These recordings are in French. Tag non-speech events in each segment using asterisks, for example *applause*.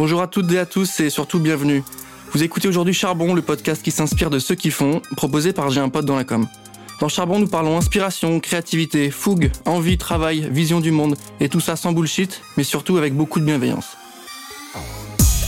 Bonjour à toutes et à tous et surtout bienvenue. Vous écoutez aujourd'hui Charbon, le podcast qui s'inspire de ceux qui font, proposé par J'ai un pote dans la com. Dans Charbon, nous parlons inspiration, créativité, fougue, envie, travail, vision du monde, et tout ça sans bullshit, mais surtout avec beaucoup de bienveillance.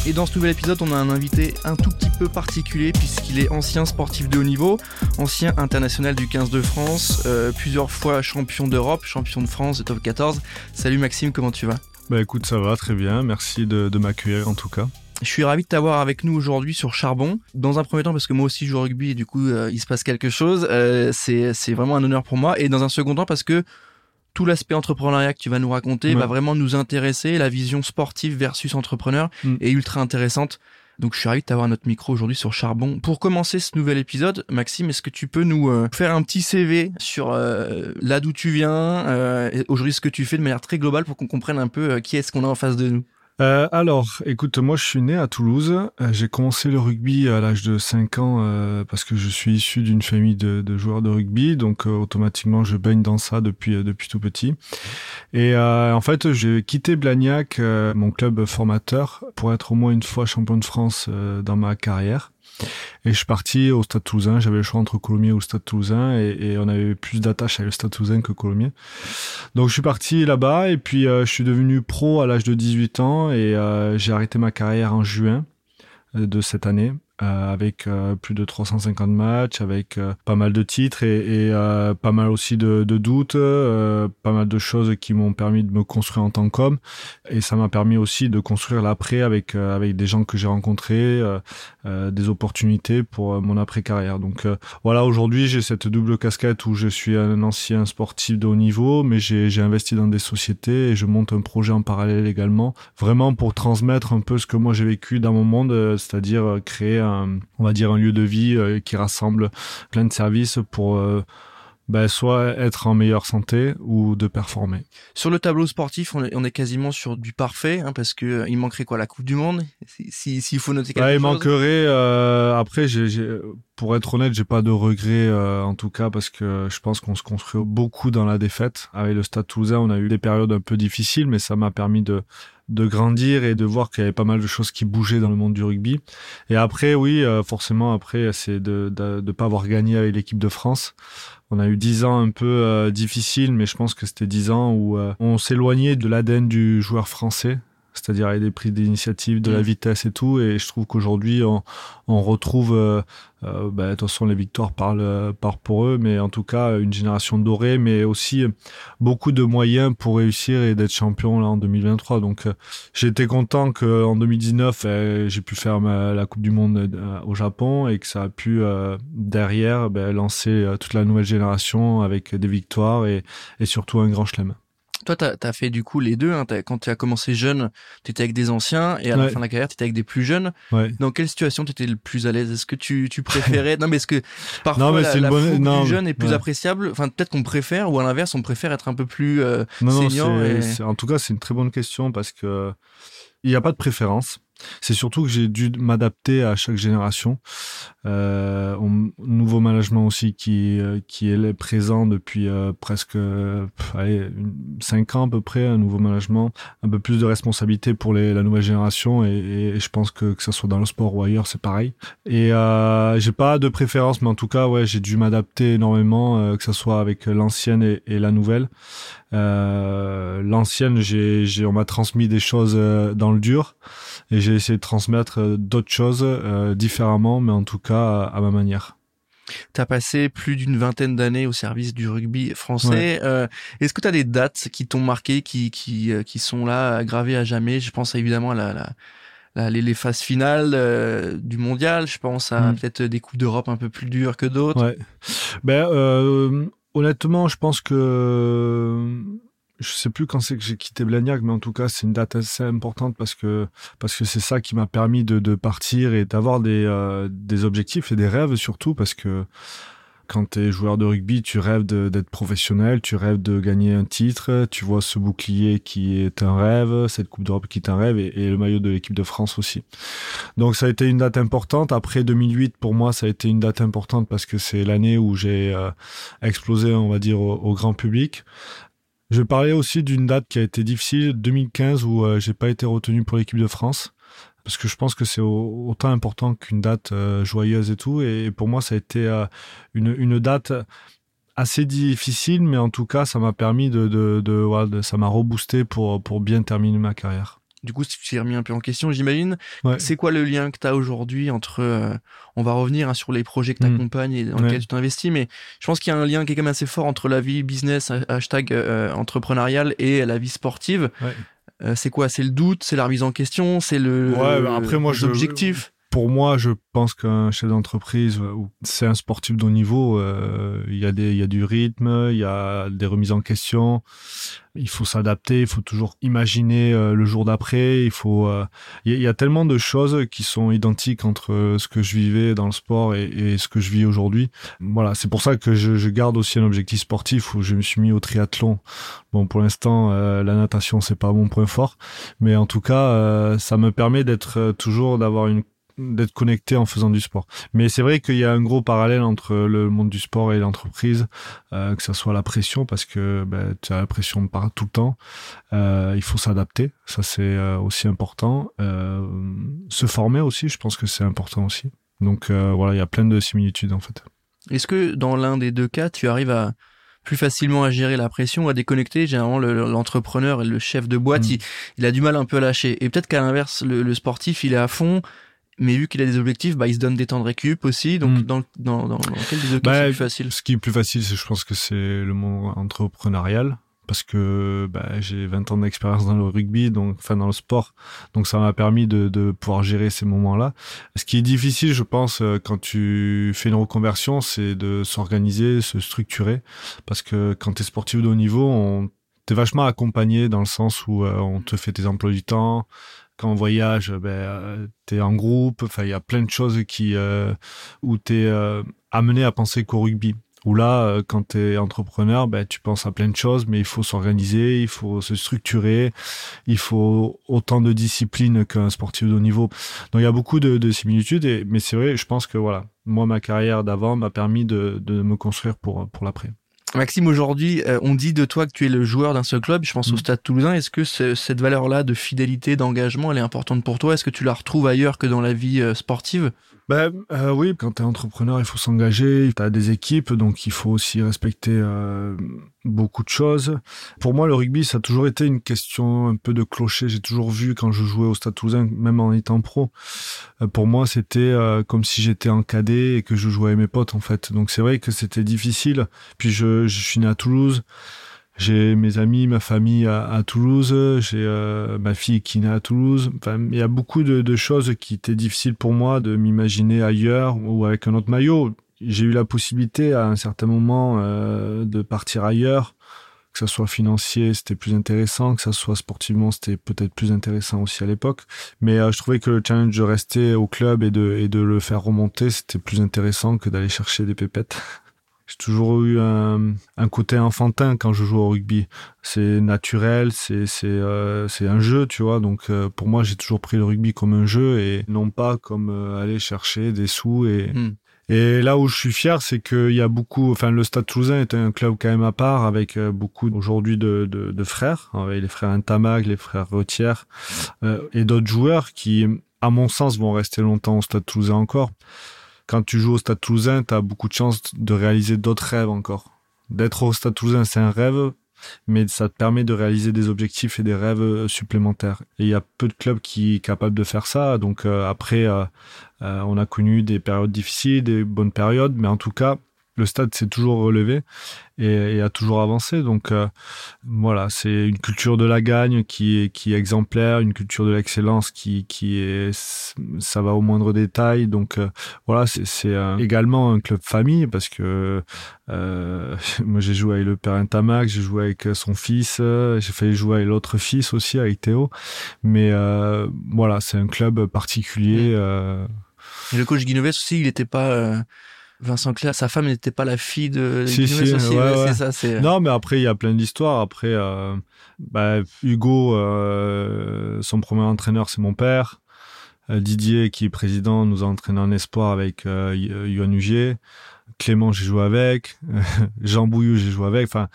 Et dans ce nouvel épisode, on a un invité un tout petit peu particulier puisqu'il est ancien sportif de haut niveau, ancien international du 15 de France, euh, plusieurs fois champion d'Europe, champion de France de top 14. Salut Maxime, comment tu vas? Bah écoute, ça va très bien, merci de, m'accueillir en tout cas. Je suis ravi de t'avoir avec nous aujourd'hui sur Charbon. Dans un premier temps, parce que moi aussi je joue au rugby et du coup euh, il se passe quelque chose, euh, c'est vraiment un honneur pour moi. Et dans un second temps, parce que tout l'aspect entrepreneuriat que tu vas nous raconter va vraiment nous intéresser. La vision sportive versus entrepreneur mm. est ultra intéressante. Donc je suis ravi de t'avoir notre micro aujourd'hui sur Charbon. Pour commencer ce nouvel épisode, Maxime, est-ce que tu peux nous euh, faire un petit CV sur euh, là d'où tu viens, euh, aujourd'hui ce que tu fais de manière très globale pour qu'on comprenne un peu qui est-ce qu'on a en face de nous? Euh, alors, écoute, moi je suis né à Toulouse. Euh, j'ai commencé le rugby à l'âge de 5 ans euh, parce que je suis issu d'une famille de, joueurs de rugby, donc automatiquement je baigne dans ça depuis depuis tout petit. Et en fait, j'ai quitté Blagnac, mon club formateur, pour être au moins une fois champion de France dans ma carrière. Et je suis parti au Stade Toulousain. J'avais le choix entre Colomiers ou Stade Toulousain et, on avait plus d'attache avec le Stade Toulousain que Colomiers. Donc je suis parti là-bas et puis euh, je suis devenu pro à l'âge de 18 ans et euh, j'ai arrêté ma carrière en juin euh, de cette année. Euh, avec euh, plus de 350 matchs, avec euh, pas mal de titres et, pas mal aussi de, de doutes, pas mal de choses qui m'ont permis de me construire en tant qu'homme. Et ça m'a permis aussi de construire l'après avec avec des gens que j'ai rencontrés, des opportunités pour mon après carrière. Donc voilà, aujourd'hui j'ai cette double casquette où je suis un ancien sportif de haut niveau, mais j'ai investi dans des sociétés et je monte un projet en parallèle également, vraiment pour transmettre un peu ce que moi j'ai vécu dans mon monde, c'est-à-dire créer un on va dire, un lieu de vie euh, qui rassemble plein de services pour euh, ben, soit être en meilleure santé ou de performer. Sur le tableau sportif, on est, quasiment sur du parfait, hein, parce que euh, il manquerait quoi la Coupe du Monde? S'il faut noter quelque Il manquerait. après, pour être honnête, j'ai pas de regrets en tout cas parce que je pense qu'on se construit beaucoup dans la défaite. Avec le Stade Toulousain, on a eu des périodes un peu difficiles, mais ça m'a permis de de grandir et de voir qu'il y avait pas mal de choses qui bougeaient dans le monde du rugby. Et après, oui, euh, forcément, après, c'est de, de, de pas avoir gagné avec l'équipe de France. On a eu dix ans un peu euh, difficiles, mais je pense que c'était dix ans où euh, on s'éloignait de l'ADN du joueur français c'est-à-dire avec des prises d'initiative, de la mm. vitesse et tout. Et je trouve qu'aujourd'hui, on, on, retrouve, euh, euh, bah, de toute façon, les victoires parlent, euh, parlent pour eux, mais en tout cas, une génération dorée, mais aussi beaucoup de moyens pour réussir et d'être champion là en 2023. Donc, j'ai été content qu'en 2019, j'ai pu faire la Coupe du Monde au Japon et que ça a pu derrière bah, lancer toute la nouvelle génération avec des victoires et, et surtout un grand chelem. Toi, tu as, fait du coup les deux. Hein. Quand tu as commencé jeune, tu étais avec des anciens et à la fin de la carrière, tu étais avec des plus jeunes. Dans quelle situation tu étais le plus à l'aise? Est-ce que tu, tu préférais? *laughs* Non, mais est-ce que parfois non, mais la, la bonne... non, du jeune est plus appréciable? Enfin, peut-être qu'on préfère ou à l'inverse, on préfère être un peu plus euh, non, senior. et... En tout cas, c'est une très bonne question parce que il n'y a pas de préférence. C'est surtout que j'ai dû m'adapter à chaque génération. Euh, nouveau management aussi qui euh, qui est présent depuis euh, presque allez, 5 ans à peu près, un nouveau management, un peu plus de responsabilité pour la nouvelle génération et, et, je pense que que ce soit dans le sport ou ailleurs, c'est pareil. Et euh, j'ai pas de préférence, mais en tout cas, ouais, j'ai dû m'adapter énormément, euh, que ce soit avec l'ancienne et, et, la nouvelle. Euh, l'ancienne, j'ai, j'ai, on m'a transmis des choses dans le dur et j'ai essayé de transmettre euh, d'autres choses euh, différemment, mais en tout cas à, ma manière. Tu as passé plus d'une vingtaine d'années au service du rugby français. Euh, est-ce que tu as des dates qui t'ont marqué, qui, qui, qui sont là, gravées à jamais? Je pense évidemment à la, la, les, phases finales du mondial. Je pense à mm. peut-être des coupes d'Europe un peu plus dures que d'autres. Ouais. Ben, honnêtement, je pense que je sais plus quand c'est que j'ai quitté Blagnac, mais en tout cas, c'est une date assez importante parce que parce que c'est ça qui m'a permis de, partir et d'avoir des euh, des objectifs et des rêves surtout parce que quand tu es joueur de rugby, tu rêves d'être professionnel, tu rêves de gagner un titre, tu vois ce bouclier qui est un rêve, cette Coupe d'Europe qui est un rêve et, le maillot de l'équipe de France aussi. Donc ça a été une date importante. Après 2008, pour moi, ça a été une date importante parce que c'est l'année où j'ai euh, explosé, on va dire, au grand public. Je parlais aussi d'une date qui a été difficile, 2015, où j'ai pas été retenu pour l'équipe de France parce que je pense que c'est autant important qu'une date euh, joyeuse et tout. Et pour moi, ça a été euh, une, une, date assez difficile, mais en tout cas, ça m'a permis de, de, de, ça m'a reboosté pour, pour bien terminer ma carrière. Du coup, si tu t'es remis un peu en question, j'imagine. C'est quoi le lien que tu as aujourd'hui entre, euh, on va revenir hein, sur les projets que tu accompagnes et dans lesquels tu t'investis, mais je pense qu'il y a un lien qui est quand même assez fort entre la vie business, hashtag entrepreneurial et la vie sportive. Ouais. Euh, c'est quoi? C'est le doute, c'est la remise en question, c'est le. Ouais, bah, après moi, objectif. Pour moi, je pense qu'un chef d'entreprise, euh, c'est un sportif de haut niveau. Euh, il y a des, il y a du rythme, il y a des remises en question. Il faut s'adapter, il faut toujours imaginer euh, le jour d'après. Il faut, il y, a tellement de choses qui sont identiques entre ce que je vivais dans le sport et, ce que je vis aujourd'hui. Voilà, c'est pour ça que je, je, garde aussi un objectif sportif où je me suis mis au triathlon. Bon, pour l'instant, la natation c'est pas mon point fort, mais en tout cas, ça me permet d'être toujours d'avoir une d'être connecté en faisant du sport. Mais c'est vrai qu'il y a un gros parallèle entre le monde du sport et l'entreprise, euh, que ça soit la pression, parce que ben, tu as la pression par tout le temps. Euh, il faut s'adapter, ça c'est euh, aussi important. Euh, se former aussi, je pense que c'est important aussi. Donc voilà, il y a plein de similitudes en fait. Est-ce que dans l'un des deux cas, tu arrives à plus facilement à gérer la pression, à déconnecter? Généralement, l'entrepreneur et le chef de boîte, mm. il, a du mal un peu à lâcher. Et peut-être qu'à l'inverse, le, le, sportif, il est à fond mais vu qu'il a des objectifs, bah, il se donne des temps de récup aussi. Donc, hmm. dans, dans, dans, quel des cas bah, plus facile? Ce qui est plus facile, c'est, je pense que c'est le monde entrepreneurial. Parce que bah, j'ai 20 ans d'expérience dans le rugby, donc enfin dans le sport, donc ça m'a permis de, de pouvoir gérer ces moments-là. Ce qui est difficile, je pense, euh, quand tu fais une reconversion, c'est de s'organiser, se structurer, parce que quand tu es sportif de haut niveau, on t'es vachement accompagné dans le sens où euh, on te fait tes emplois du temps, quand on voyage, ben, euh, tu es en groupe. Il y a plein de choses qui, euh, où tu es euh, amené à penser qu'au rugby. Ou là, quand tu es entrepreneur, ben, tu penses à plein de choses, mais il faut s'organiser, il faut se structurer, il faut autant de discipline qu'un sportif de haut niveau. Donc il y a beaucoup de, similitudes, et, mais c'est vrai, je pense que voilà, moi, ma carrière d'avant m'a permis de, de me construire pour, pour l'après. Maxime, aujourd'hui, euh, on dit de toi que tu es le joueur d'un seul club. Je pense au mm. Stade Toulousain. Est-ce que cette valeur-là de fidélité, d'engagement, elle est importante pour toi? Est-ce que tu la retrouves ailleurs que dans la vie euh, sportive? Ben euh, oui, quand tu es entrepreneur, il faut s'engager, tu as des équipes, donc il faut aussi respecter euh, beaucoup de choses. Pour moi, le rugby, ça a toujours été une question un peu de clocher. J'ai toujours vu quand je jouais au Stade Toulousain, même en étant pro, euh, pour moi, c'était comme si j'étais en cadet et que je jouais avec mes potes, en fait. Donc c'est vrai que c'était difficile. Puis je suis né à Toulouse. J'ai mes amis, ma famille à, Toulouse, j'ai euh, ma fille qui naît à Toulouse. Enfin, il y a beaucoup de, de, choses qui étaient difficiles pour moi de m'imaginer ailleurs ou avec un autre maillot. J'ai eu la possibilité à un certain moment euh, de partir ailleurs, que ça soit financier, c'était plus intéressant, que ça soit sportivement, c'était peut-être plus intéressant aussi à l'époque. Mais euh, je trouvais que le challenge de rester au club et de, et de le faire remonter, c'était plus intéressant que d'aller chercher des pépettes. *laughs* J'ai toujours eu un, un, côté enfantin quand je joue au rugby. C'est naturel, c'est euh, un jeu, tu vois. Donc euh, pour moi, j'ai toujours pris le rugby comme un jeu et non pas comme euh, aller chercher des sous et hmm. Et là où je suis fier, c'est qu'il y a beaucoup, enfin le Stade Toulousain est un club quand même à part avec beaucoup aujourd'hui de, de, de, frères, avec les frères Intamag, les frères Retière et d'autres joueurs qui, à mon sens, vont rester longtemps au Stade Toulousain encore quand tu joues au Stade Toulousain, tu as beaucoup de chances de réaliser d'autres rêves encore. D'être au Stade Toulousain, c'est un rêve, mais ça te permet de réaliser des objectifs et des rêves euh, supplémentaires. Il y a peu de clubs qui sont capables de faire ça. Donc euh, après, euh, on a connu des périodes difficiles, des bonnes périodes, mais en tout cas, le stade s'est toujours relevé et, a toujours avancé. Donc euh, voilà, c'est une culture de la gagne qui est, qui est exemplaire, une culture de l'excellence qui, qui est, ça va au moindre détail. Donc euh, voilà, c'est également un club famille parce que euh, *laughs* moi j'ai joué avec le père Intamac, j'ai joué avec son fils, j'ai failli jouer avec l'autre fils aussi, avec Théo. Mais voilà, c'est un club particulier. Et le coach Guinoves aussi, il n'était pas Vincent Clair, sa femme n'était pas la fille de si, si, ouais, Ça, c'est... Non, mais après, il y a plein d'histoires. Après, euh, bah, Hugo, euh, son premier entraîneur, c'est mon père. Euh, Didier, qui est président, nous a entraîné en espoir avec euh, Yohann Hugier. Clément, j'ai joué avec. *laughs* Jean Bouillou, j'ai joué avec. Enfin,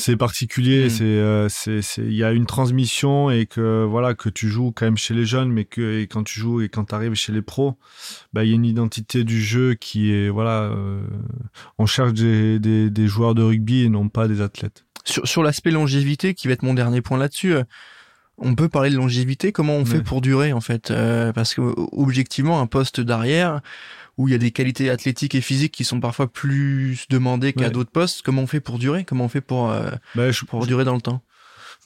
c'est particulier, Mm. c'est euh, c'est c'est il y a une transmission et que voilà que tu joues quand même chez les jeunes, mais que et quand tu joues et quand tu arrives chez les pros, bah il y a une identité du jeu qui est voilà, euh, on cherche des, des des joueurs de rugby et non pas des athlètes. Sur, sur l'aspect longévité, qui va être mon dernier point là-dessus, euh, on peut parler de longévité. Comment on fait pour durer en fait Euh, Parce que objectivement, un poste d'arrière où il y a des qualités athlétiques et physiques qui sont parfois plus demandées qu'à Ouais. d'autres postes. Comment on fait pour durer? Comment on fait pour euh, Bah, je, pour durer dans le temps?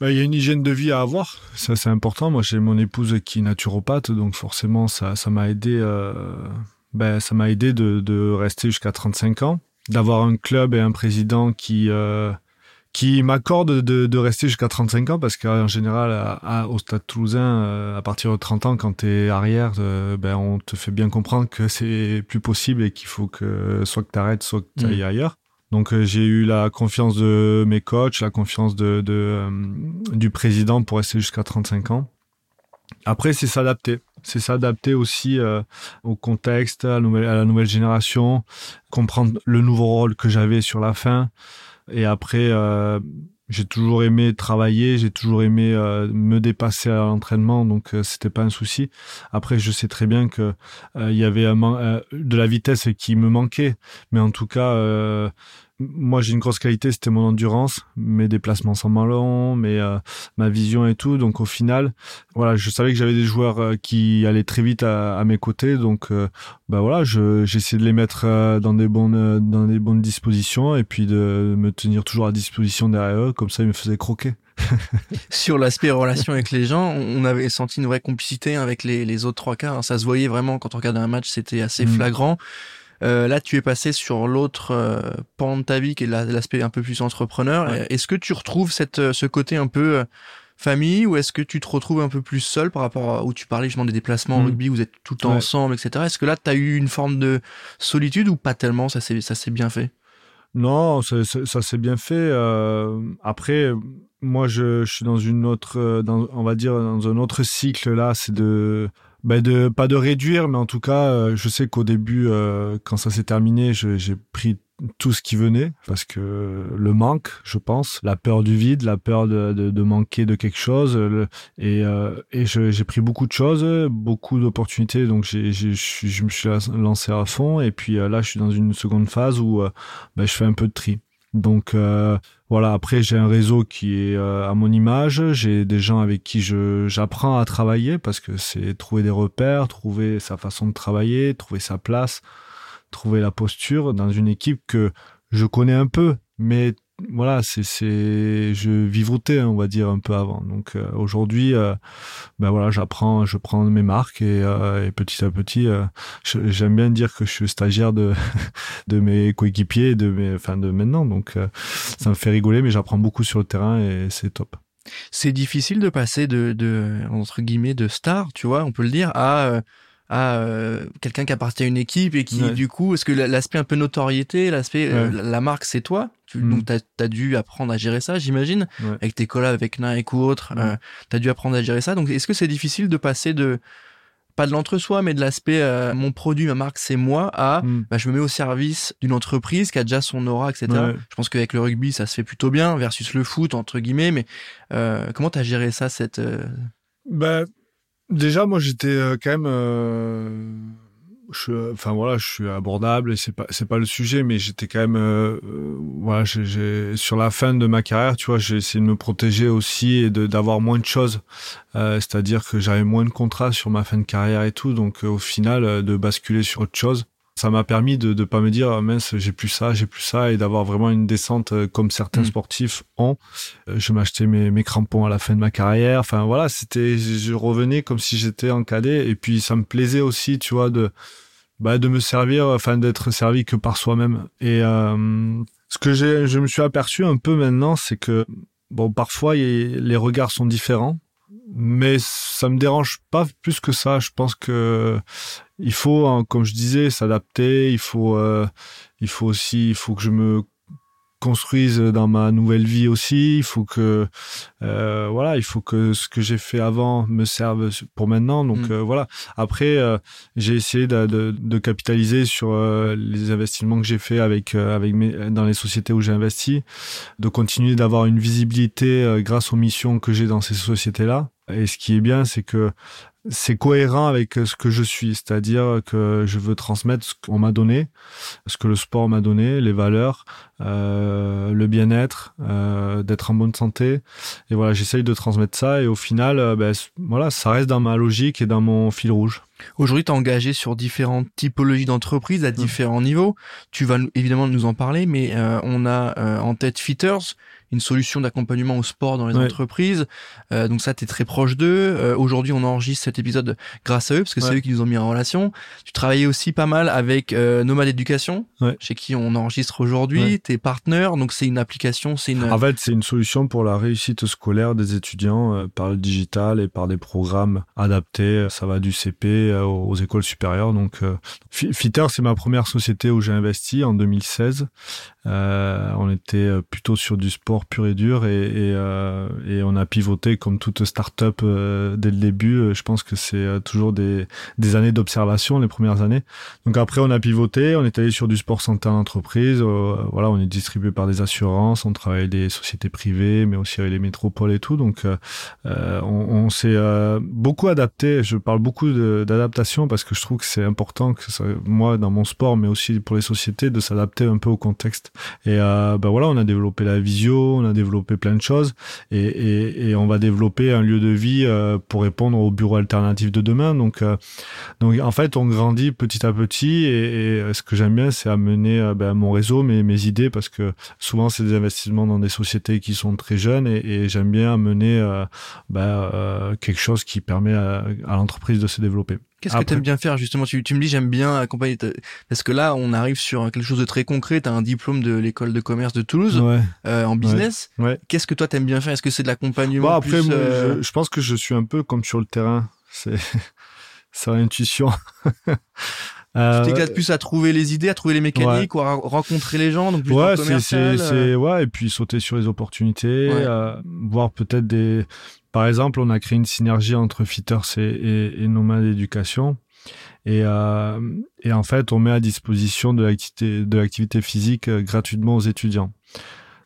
Bah, il y a une hygiène de vie à avoir, ça c'est important. Moi j'ai mon épouse qui est naturopathe, donc forcément ça ça m'a aidé, euh, ben, ça m'a aidé de, de rester jusqu'à 35 ans, d'avoir un club et un président qui euh, qui m'accorde de, de rester jusqu'à 35 ans parce qu'en général à, à- au Stade Toulousain euh, à partir de 30 ans quand t'es arrière euh, ben on te fait bien comprendre que *laughs* c'est plus possible et qu'il faut que soit que t'arrêtes soit que t'ailles Mm. ailleurs donc euh, j'ai eu la confiance de mes coachs, la confiance de, de euh, du président pour rester jusqu'à 35 ans. Après, c'est s'adapter. C'est s'adapter aussi euh, au contexte, à la, nouvelle, à la nouvelle génération, comprendre le nouveau rôle que j'avais sur la fin. Et après, euh, j'ai toujours aimé travailler, j'ai toujours aimé euh, me dépasser à l'entraînement, donc euh, c'était pas un souci. Après, je sais très bien que euh, il y avait de la vitesse qui me manquait, mais en tout cas, moi j'ai une grosse qualité, c'était mon endurance, mes déplacements sans ballon, mais euh, ma vision et tout. Donc au final, voilà, je savais que j'avais des joueurs euh, qui allaient très vite à, à mes côtés, donc euh, bah voilà, je j'essayais de les mettre euh, dans des bonnes dans des bonnes dispositions et puis de me tenir toujours à disposition derrière eux, comme ça ils me faisaient croquer. *laughs* Sur l'aspect relation avec les gens, on avait senti une vraie complicité avec les, les autres trois quarts. Ça se voyait vraiment quand on regardait un match, c'était assez Mm. flagrant. Euh, là, tu es passé sur l'autre euh, pan de ta vie, qui est la- l'aspect un peu plus entrepreneur. Ouais. Est-ce que tu retrouves cette, euh, ce côté un peu famille, ou est-ce que tu te retrouves un peu plus seul par rapport à où tu parlais justement des déplacements en Mm. rugby, vous êtes tout le temps Ouais. ensemble, etc. Est-ce que là, tu as eu une forme de solitude ou pas tellement Ça s'est bien fait? Non, ça, ça, ça s'est bien fait. euh, après, moi, je, je suis dans une autre, dans, on va dire, dans un autre cycle là. C'est de, de, pas de réduire, mais en tout cas, euh, je sais qu'au début, euh, quand ça s'est terminé, j'ai pris tout ce qui venait parce que le manque, je pense, la peur du vide, la peur de, manquer de quelque chose, et, euh, j'ai pris beaucoup de choses, beaucoup d'opportunités, donc j'ai, je me suis lancé à fond, et puis là, je suis dans une seconde phase où ben, je fais un peu de tri. Donc voilà, après j'ai un réseau qui est euh, à mon image, j'ai des gens avec qui j'apprends à travailler parce que c'est trouver des repères, trouver sa façon de travailler, trouver sa place, trouver la posture dans une équipe que je connais un peu, mais voilà, c'est c'est je vivotais on va dire un peu avant. Donc euh, aujourd'hui euh, ben voilà, j'apprends, je prends mes marques et, euh, et petit à petit euh, j'aime bien dire que je suis stagiaire de *laughs* de mes coéquipiers, de mes, enfin de maintenant. Donc euh, ça me fait rigoler, mais j'apprends beaucoup sur le terrain et c'est top. C'est difficile de passer de, de entre guillemets de star, tu vois, on peut le dire, à euh, à euh, quelqu'un qui appartient à une équipe et qui Ouais. du coup, est-ce que la- l'aspect un peu notoriété, l'aspect euh, Ouais. la, marque, c'est toi, tu, Mm. donc t'as as dû apprendre à gérer ça, j'imagine, Ouais. avec tes collabs avec Nike ou autre, euh, t'as dû apprendre à gérer ça. Donc est-ce que c'est difficile de passer de pas de l'entre-soi, mais de l'aspect euh, mon produit, ma marque, c'est moi, à Mm. bah, je me mets au service d'une entreprise qui a déjà son aura, etc. Ouais. Je pense qu'avec le rugby, ça se fait plutôt bien versus le foot entre guillemets. Mais euh, comment t'as géré ça, cette euh, Ben, déjà, moi, j'étais euh, quand même. euh, je, enfin voilà, je suis abordable et c'est pas c'est pas le sujet, mais j'étais quand même euh, voilà, sur la fin de ma carrière, tu vois, j'ai essayé de me protéger aussi et d'avoir moins de choses, c'est-à-dire que j'avais moins de contrats sur ma fin de carrière et tout, donc au final de basculer sur autre chose. Ça m'a permis de ne pas me dire ah, mince j'ai plus ça j'ai plus ça et d'avoir vraiment une descente euh, comme certains Mm. sportifs ont euh, je m'achetais mes, mes crampons à la fin de ma carrière. Enfin voilà, c'était, je, revenais comme si j'étais en cadet. Et puis ça me plaisait aussi, tu vois, de, bah, de me servir, enfin d'être servi que par soi-même. Et euh, ce que j'ai, je me suis aperçu un peu maintenant, c'est que bon, parfois y les regards sont différents, mais ça me dérange pas plus que ça. Je pense que il faut, hein, comme je disais, s'adapter. Il faut, euh, il faut aussi, il faut que je me construise dans ma nouvelle vie aussi. Il faut que euh, voilà, il faut que ce que j'ai fait avant me serve pour maintenant. Donc mm. euh, voilà. Après, euh, j'ai essayé de, de, de, capitaliser sur euh, les investissements que j'ai fait avec avec mes, dans les sociétés où j'ai investi, de continuer d'avoir une visibilité grâce aux missions que j'ai dans ces sociétés-là. Et ce qui est bien, c'est que c'est cohérent avec ce que je suis, c'est-à-dire que je veux transmettre ce qu'on m'a donné, ce que le sport m'a donné, les valeurs, euh, le bien-être, euh, d'être en bonne santé. Et voilà, j'essaye de transmettre ça et au final, euh, ben, voilà, ça reste dans ma logique et dans mon fil rouge. Aujourd'hui, tu es engagé sur différentes typologies d'entreprises à mmh. différents niveaux. Tu vas évidemment nous en parler, mais euh, on a euh, en tête Fitters, une solution d'accompagnement au sport dans les entreprises. Euh, donc ça, tu es très proche d'eux. Euh, aujourd'hui, on enregistre cet épisode grâce à eux, parce que c'est eux qui nous ont mis en relation. Tu travaillais aussi pas mal avec euh, Nomad Éducation, chez qui on enregistre aujourd'hui. Tes partenaires, donc c'est une application, c'est une... En fait, c'est une solution pour la réussite scolaire des étudiants euh, par le digital et par des programmes adaptés. Ça va du CP aux écoles supérieures. Donc, Fitter, c'est ma première société où j'ai investi en 2016. Euh, on était plutôt sur du sport pur et dur et, euh, et on a pivoté comme toute start-up euh, dès le début. Je pense que c'est toujours des, des années d'observation, les premières années. Donc après, on a pivoté, on est allé sur du sport santé en entreprise. voilà, on est distribué par des assurances, on travaille avec des sociétés privées, mais aussi avec les métropoles et tout. Donc on, on s'est beaucoup adapté. Je parle beaucoup d'adaptation parce que je trouve que c'est important que ça, moi, dans mon sport, mais aussi pour les sociétés, de s'adapter un peu au contexte. Et euh, ben voilà, on a développé la visio, on a développé plein de choses, et, et, on va développer un lieu de vie euh, pour répondre au bureau alternatif de demain. Donc, euh, donc en fait, on grandit petit à petit, et, et ce que j'aime bien, c'est amener euh, ben, mon réseau, mes, mes idées, parce que souvent c'est des investissements dans des sociétés qui sont très jeunes, et, j'aime bien amener euh, ben, quelque chose qui permet à l'entreprise de se développer. Qu'est-ce que tu aimes bien faire justement? Tu, tu me dis j'aime bien accompagner parce que là on arrive sur quelque chose de très concret. Tu as un diplôme de l'école de commerce de Toulouse euh, en business. Ouais. Qu'est-ce que toi t'aimes bien faire? Est-ce que c'est de l'accompagnement bon, Après, euh, je, je, pense que je suis un peu comme sur le terrain. C'est *laughs* c'est l'intuition. *laughs* Euh, tu t'éclates plus à trouver les idées, à trouver les mécaniques, ou à rencontrer les gens, donc plus ouais, c'est, c'est, euh. ouais, et puis sauter sur les opportunités, euh, voir peut-être des, par exemple, on a créé une synergie entre Fitters et, et, et Nomad Éducation. Et, euh, et en fait, on met à disposition de l'activité, de l'activité physique euh, gratuitement aux étudiants.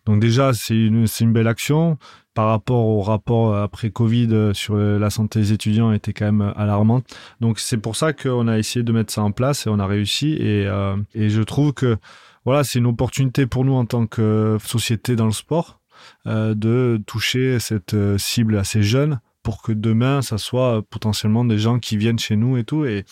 Donc déjà, c'est une, c'est une belle action. Par rapport au rapport après Covid euh, sur la santé des étudiants était quand même alarmante. Donc c'est pour ça qu'on a essayé de mettre ça en place et on a réussi. Et, euh, et je trouve que voilà, c'est une opportunité pour nous en tant que société dans le sport euh, de toucher cette euh, cible assez jeune pour que demain, ça soit potentiellement des gens qui viennent chez nous et tout. Et,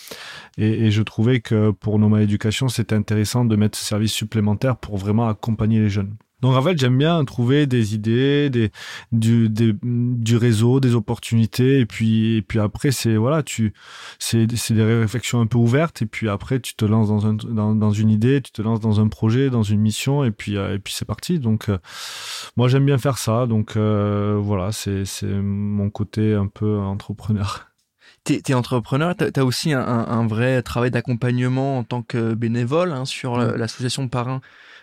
et, et je trouvais que pour Noma Éducation, c'était intéressant de mettre ce service supplémentaire pour vraiment accompagner les jeunes. Donc en fait, j'aime bien trouver des idées, des, du, des, du réseau, des opportunités, et puis et puis après c'est voilà, tu c'est c'est des réflexions un peu ouvertes, et puis après tu te lances dans un dans, dans une idée, tu te lances dans un projet, dans une mission, et puis euh, et puis c'est parti. Donc euh, moi j'aime bien faire ça, donc euh, voilà, c'est c'est mon côté un peu entrepreneur. T'es es entrepreneur, t'as as aussi un, un, vrai travail d'accompagnement en tant que bénévole hein, sur l'association de parrains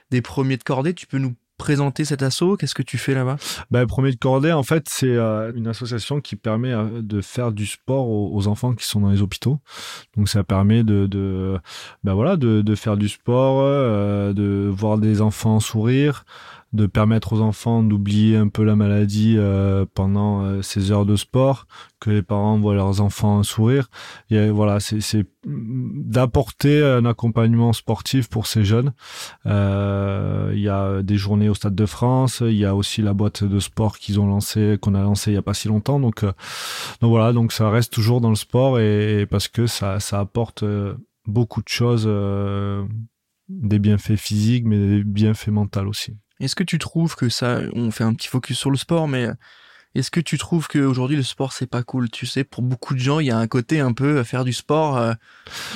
des premiers de cordée. Tu peux nous présenter cet assaut? Qu'est-ce que tu fais là-bas? Ben, Premier de cordée, en fait, c'est euh, une association qui permet euh, de faire du sport aux, enfants qui sont dans les hôpitaux. Donc ça permet de, de ben voilà, de, de faire du sport, euh, de voir des enfants sourire, de permettre aux enfants d'oublier un peu la maladie euh, pendant euh, ces heures de sport, que les parents voient leurs enfants sourire. Et voilà, c'est d'apporter un accompagnement sportif pour ces jeunes. Euh, il y a des journées au Stade de France, il y a aussi la boîte de sport qu'ils ont lancé, qu'on a lancé il y a pas si longtemps. Donc, euh, donc voilà, donc ça reste toujours dans le sport et, parce que ça, ça apporte euh, beaucoup de choses, euh, des bienfaits physiques, mais des bienfaits mentaux aussi. Est-ce que tu trouves que ça, on fait un petit focus sur le sport, mais est-ce que tu trouves qu'aujourd'hui le sport c'est pas cool? Tu sais, pour beaucoup de gens, il y a un côté un peu à faire du sport, euh,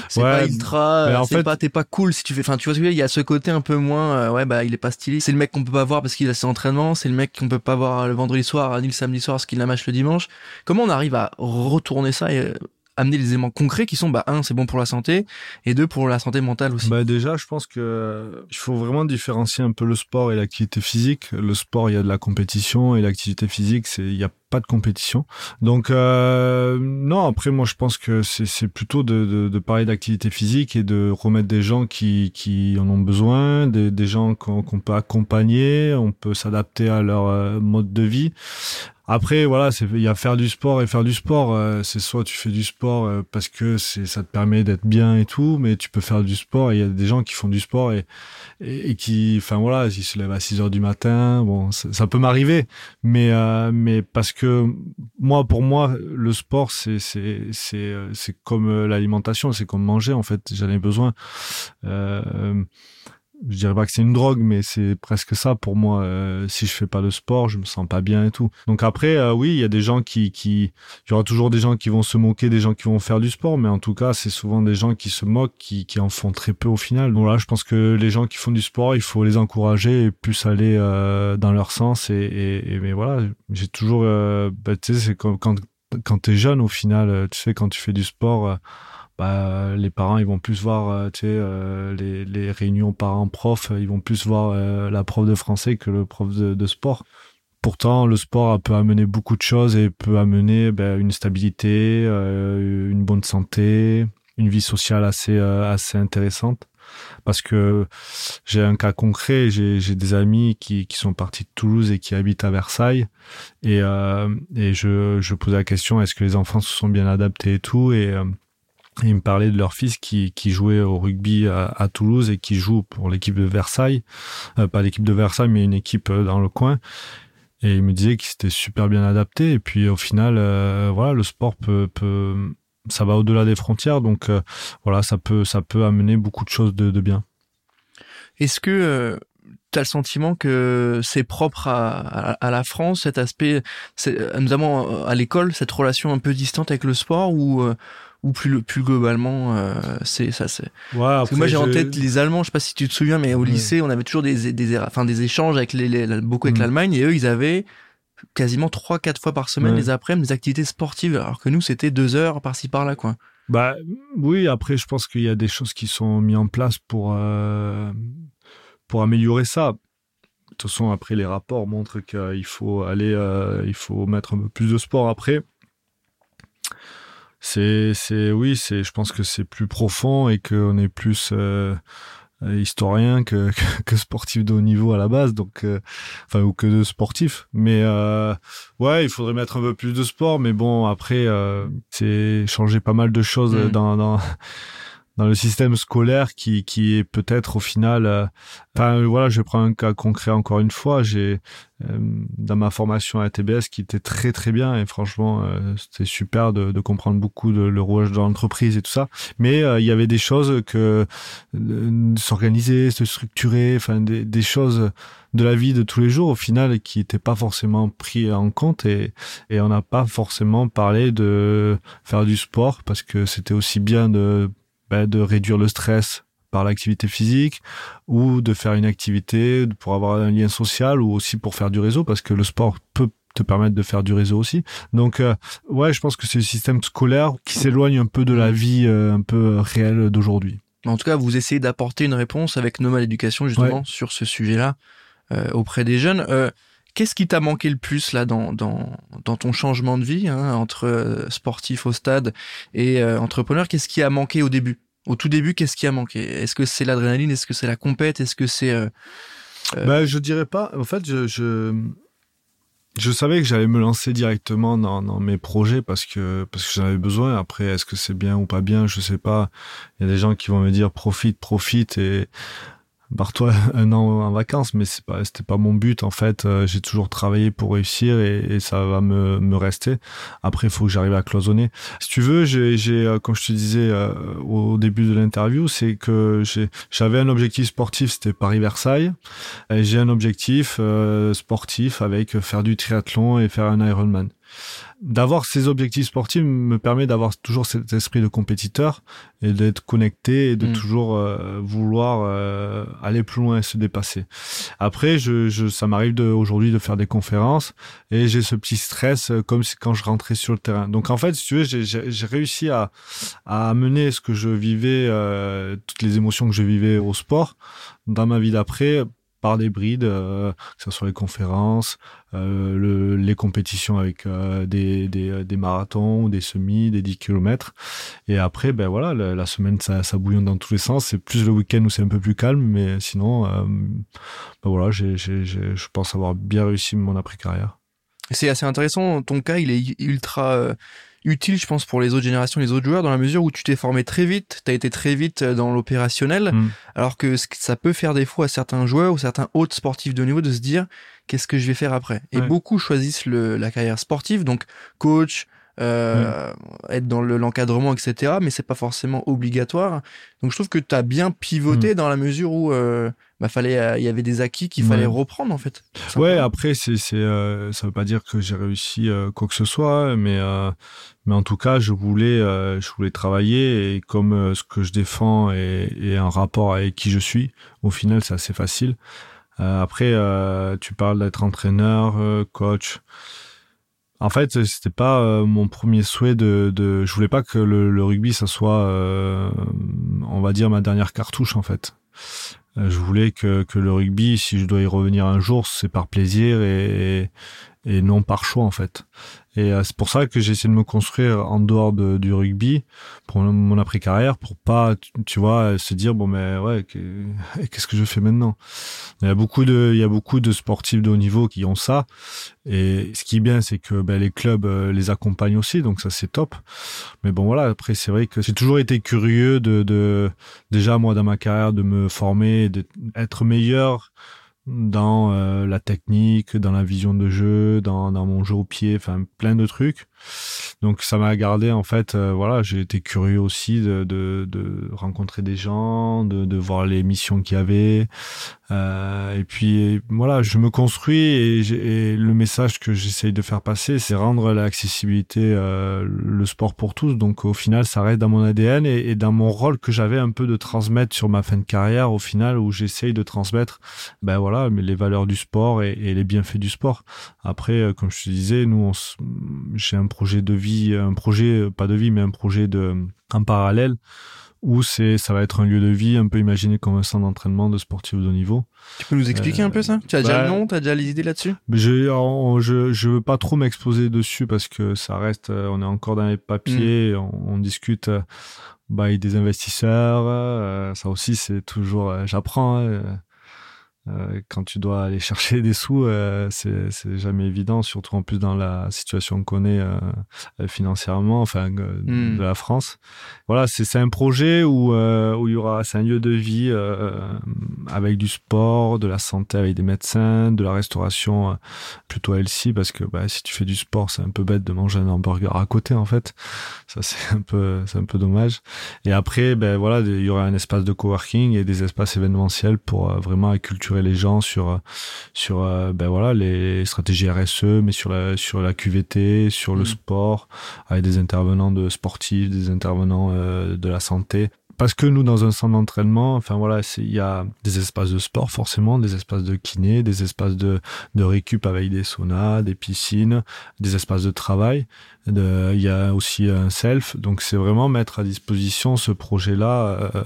c'est ouais, pas ultra, c'est fait... pas t'es pas cool si tu fais. Enfin, tu vois ce que Il y a ce côté un peu moins, euh, ouais bah il est pas stylé. C'est le mec qu'on peut pas voir parce qu'il a ses entraînements, c'est le mec qu'on peut pas voir le vendredi soir ni le samedi soir parce qu'il la mâche le dimanche. Comment on arrive à retourner ça et amener des éléments concrets qui sont, bah, un, c'est bon pour la santé, et deux, pour la santé mentale aussi. Bah déjà, je pense que il faut vraiment différencier un peu le sport et l'activité physique. Le sport, il y a de la compétition, et l'activité physique, c'est il y a pas de compétition. Donc euh, non, après moi je pense que c'est plutôt de, de, de parler d'activité physique et de remettre des gens qui, qui en ont besoin, des, des gens qu'on peut accompagner, on peut s'adapter à leur euh, mode de vie. Après, voilà, il y a faire du sport et faire du sport. Euh, c'est soit tu fais du sport euh, parce que ça te permet d'être bien et tout, mais tu peux faire du sport. Il y a des gens qui font du sport et et, qui, enfin voilà, ils se lèvent à 6 heures du matin. Bon, ça, peut m'arriver, mais euh, mais parce que moi, pour moi, le sport, c'est c'est c'est comme l'alimentation, c'est comme manger en fait. J'en ai besoin. Euh, je dirais pas que c'est une drogue, mais c'est presque ça pour moi. Euh, si je fais pas de sport, je me sens pas bien et tout. Donc après, euh, oui, il y a des gens qui, qui, il y aura toujours des gens qui vont se moquer, des gens qui vont faire du sport, mais en tout cas, c'est souvent des gens qui se moquent, qui, en font très peu au final. Donc là, je pense que les gens qui font du sport, il faut les encourager et plus aller euh, dans leur sens. Et, et, mais voilà, j'ai toujours, bah, tu sais, c'est comme quand quand t'es jeune au final, tu sais, quand tu fais du sport bah, les parents ils vont plus voir euh, tu sais euh, les, les réunions parents profs ils vont plus voir euh, la prof de français que le prof de, de, sport. Pourtant le sport peut amener beaucoup de choses et peut amener ben, une stabilité une bonne santé une vie sociale assez assez intéressante. Parce que j'ai un cas concret, j'ai des amis qui, qui sont partis de Toulouse et qui habitent à Versailles. Et, euh, et je, je posais la question est-ce que les enfants se sont bien adaptés et tout? Et ils me parlaient de leur fils qui, jouait au rugby à, Toulouse et qui joue pour l'équipe de Versailles, euh, pas l'équipe de Versailles mais une équipe euh, dans le coin. Et il me disait qu'il s'était super bien adapté. Et puis au final, euh, voilà, le sport peut, ça va au-delà des frontières, donc voilà, ça peut ça peut amener beaucoup de choses de bien. Est-ce que tu as le sentiment que c'est propre à, à, à, la France, cet aspect, notamment à l'école, cette relation un peu distante avec le sport, ou ou plus plus globalement euh, c'est ça c'est ouais, parce que moi j'ai en tête les Allemands je sais pas si tu te souviens mais au lycée on avait toujours des des enfin des échanges avec les, beaucoup avec mm. l'Allemagne et eux ils avaient quasiment trois quatre fois par semaine les après-midi des activités sportives alors que nous c'était deux heures par-ci par-là quoi. Bah oui après je pense qu'il y a des choses qui sont mises en place pour euh, pour améliorer ça. De toute façon après les rapports montrent qu'il faut aller euh, il faut mettre un peu plus de sport après. C'est c'est oui c'est je pense que c'est plus profond et qu'on est plus euh, historien *laughs* que, que, sportif de haut niveau à la base donc euh, enfin ou que de sportif. Mais euh, ouais il faudrait mettre un peu plus de sport mais bon après euh, c'est changer pas mal de choses mmh. dans, dans dans le système scolaire qui, qui est peut-être au final. Euh, voilà, je prends un cas concret encore une fois. J'ai euh, dans ma formation à TBS qui était très très bien et franchement euh, c'était super de, de, comprendre beaucoup de le rouage de l'entreprise et tout ça. Mais il y avait des choses que s'organiser, se structurer, enfin des, des choses de la vie de tous les jours au final qui n'étaient pas forcément pris en compte et, et on n'a pas forcément parlé de faire du sport parce que c'était aussi bien de bah, de réduire le stress par l'activité physique ou de faire une activité pour avoir un lien social ou aussi pour faire du réseau parce que le sport peut te permettre de faire du réseau aussi. Donc euh, ouais, je pense que c'est le système scolaire qui s'éloigne un peu de la vie euh, un peu réelle d'aujourd'hui. En tout cas, vous essayez d'apporter une réponse avec Nomad Éducation justement sur ce sujet-là euh, auprès des jeunes. Qu'est-ce qui t'a manqué le plus là dans, dans, ton changement de vie hein, entre euh, sportif au stade et euh, entrepreneur? Qu'est-ce qui a manqué au début? Au tout début, qu'est-ce qui a manqué? Est-ce que c'est l'adrénaline? Est-ce que c'est la compète? Est-ce que c'est bah, je dirais pas. En fait, je, je, je savais que j'allais me lancer directement dans, dans mes projets parce que parce que j'en avais besoin. Après, est-ce que c'est bien ou pas bien? Je sais pas. Il y a des gens qui vont me dire profite, profite et barre-toi *laughs* un an en vacances, mais c'est pas, c'était pas mon but en fait. Euh, j'ai toujours travaillé pour réussir et, ça va me, me rester. Après, il faut que j'arrive à cloisonner. Si tu veux, j'ai, j'ai euh, comme je te disais euh, au début de l'interview, c'est que j'ai, j'avais un objectif sportif, c'était Paris-Versailles. Et j'ai un objectif sportif avec faire du triathlon et faire un Ironman. D'avoir ces objectifs sportifs me permet d'avoir toujours cet esprit de compétiteur et d'être connecté et de Mm. toujours euh, vouloir euh, aller plus loin et se dépasser. Après, je, je ça m'arrive de aujourd'hui de faire des conférences et j'ai ce petit stress euh, comme si quand je rentrais sur le terrain. Donc en fait, si tu veux, j'ai- réussi à à amener ce que je vivais, euh, toutes les émotions que je vivais au sport dans ma vie d'après par des brides, euh, que ce soit les conférences, euh, le, les compétitions avec euh, des, des, des marathons, des semis, des 10 km. Et après, ben voilà, la, semaine, ça, bouillonne dans tous les sens. C'est plus le week-end où c'est un peu plus calme, mais sinon, ben voilà, je pense avoir bien réussi mon après-carrière. C'est assez intéressant. Ton cas, il est ultra utile, je pense, pour les autres générations, les autres joueurs, dans la mesure où tu t'es formé très vite, tu as été très vite euh, dans l'opérationnel, Mm. alors que ça peut faire fois à certains joueurs ou certains autres sportifs de niveau de se dire qu'est-ce que je vais faire après? Et Ouais. beaucoup choisissent le, la carrière sportive, donc coach, euh, être dans le- l'encadrement, etc. Mais c'est pas forcément obligatoire. Donc je trouve que tu as bien pivoté Mm. dans la mesure où euh, bah, fallait, euh, il y avait des acquis qu'il Ouais. fallait reprendre en fait. Ouais, après, c'est, c'est, euh, ça veut pas dire que j'ai réussi euh, quoi que ce soit, mais, mais en tout cas, je voulais, je voulais travailler et comme ce que je défends est, est un rapport avec qui je suis, au final, c'est assez facile. Après, tu parles d'être entraîneur, coach. En fait, c'était pas euh, mon premier souhait de, de, je voulais pas que le, le rugby, ça soit, euh, on va dire, ma dernière cartouche, en fait. Euh, je voulais que, que le rugby, si je dois y revenir un jour, c'est par plaisir et, et non par choix en fait. Et euh, c'est pour ça que j'ai essayé de me construire en dehors de, du rugby pour mon- mon après carrière, pour pas, tu, tu vois, se dire bon mais ouais, que- *laughs* qu'est-ce que je fais maintenant? Il y a beaucoup de, il y a beaucoup de sportifs de haut niveau qui ont ça. Et ce qui est bien, c'est que ben, les clubs euh, les accompagnent aussi, donc ça c'est top. Mais bon voilà, après c'est vrai que j'ai toujours été curieux de, de déjà moi dans ma carrière de me former, d'être meilleur dans euh, la technique, dans la vision de jeu, dans, dans mon jeu au pied, enfin plein de trucs. Donc ça m'a gardé en fait, euh, voilà, j'ai été curieux aussi de, de, rencontrer des gens, de, de voir les missions qu'il y avait. Euh, et puis voilà, je me construis et, le message que j'essaye de faire passer, c'est rendre l'accessibilité, euh, le sport pour tous. Donc au final, ça reste dans mon ADN et, dans mon rôle que j'avais un peu de transmettre sur ma fin de carrière, au final, où j'essaye de transmettre, ben voilà, les valeurs du sport et, les bienfaits du sport. Après, euh, comme je te disais, nous, j'ai un projet de vie, un projet, euh, pas de vie, mais un projet de, en parallèle où c'est, ça va être un lieu de vie un peu imaginé comme un centre d'entraînement de sportifs de haut niveau. Tu peux nous expliquer un peu ça? Tu as déjà bah, le nom Tu as déjà les idées là-dessus? Mais je, en- je, je veux pas trop m'exposer dessus parce que ça reste, euh, on est encore dans les papiers, on, on discute euh, bah, avec des investisseurs. euh, ça aussi, c'est toujours, euh, j'apprends. hein, euh, quand tu dois aller *laughs* chercher des sous, euh, c'est jamais évident, surtout en plus dans la situation qu'on connaît euh, euh, financièrement, enfin euh, Mm. de la France. Voilà, c'est un projet où euh, où il y aura, c'est un lieu de vie euh, avec du sport, de la santé avec des médecins, de la restauration euh, plutôt healthy parce que bah, si tu fais du sport, c'est un peu bête de manger un hamburger à côté en fait. Ça c'est un peu c'est un peu dommage. Et après, ben voilà, il y aura un espace de coworking et des espaces événementiels pour vraiment acculturer les gens sur sur euh, ben voilà les stratégies RSE, mais sur la sur la QVT, sur le Mm. sport, avec des intervenants de sportifs, des intervenants euh, de la santé. Parce que nous, dans un centre d'entraînement, enfin voilà, il y a des espaces de sport forcément, des espaces de kiné, des espaces de, de récup avec des saunas, des piscines, des espaces de travail. De- Il y a aussi un self, donc c'est vraiment mettre à disposition ce projet-là. euh,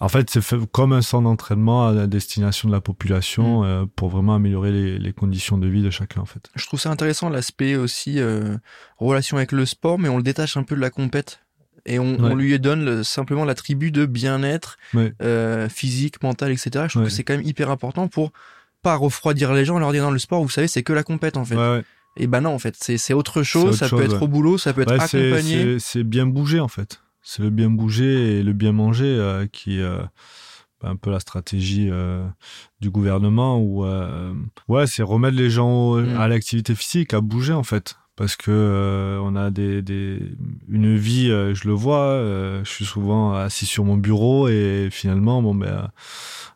en fait, c'est fait comme un centre d'entraînement à la destination de la population euh, pour vraiment améliorer les, les conditions de vie de chacun. En fait. Je trouve ça intéressant l'aspect aussi euh, relation avec le sport, mais on le détache un peu de la compète et on, Ouais. on lui donne le- simplement l'attribut de bien-être Ouais. euh, physique, mental, etc. Je trouve Ouais. que c'est quand même hyper important pour pas refroidir les gens leur dire non le sport, vous savez, c'est que la compète en fait. Et ben non en fait, c'est autre chose. autre ça chose, peut être au boulot, ça peut être accompagné. c'est- bien bouger en fait. C'est le bien bouger et le bien manger euh, qui est euh, un peu la stratégie euh, du gouvernement où euh, ouais c'est remettre les gens au- Mm. à l'activité physique, à bouger en fait. Parce que euh, on a des, des une vie, euh, je le vois. euh, je suis souvent assis sur mon bureau et finalement, bon ben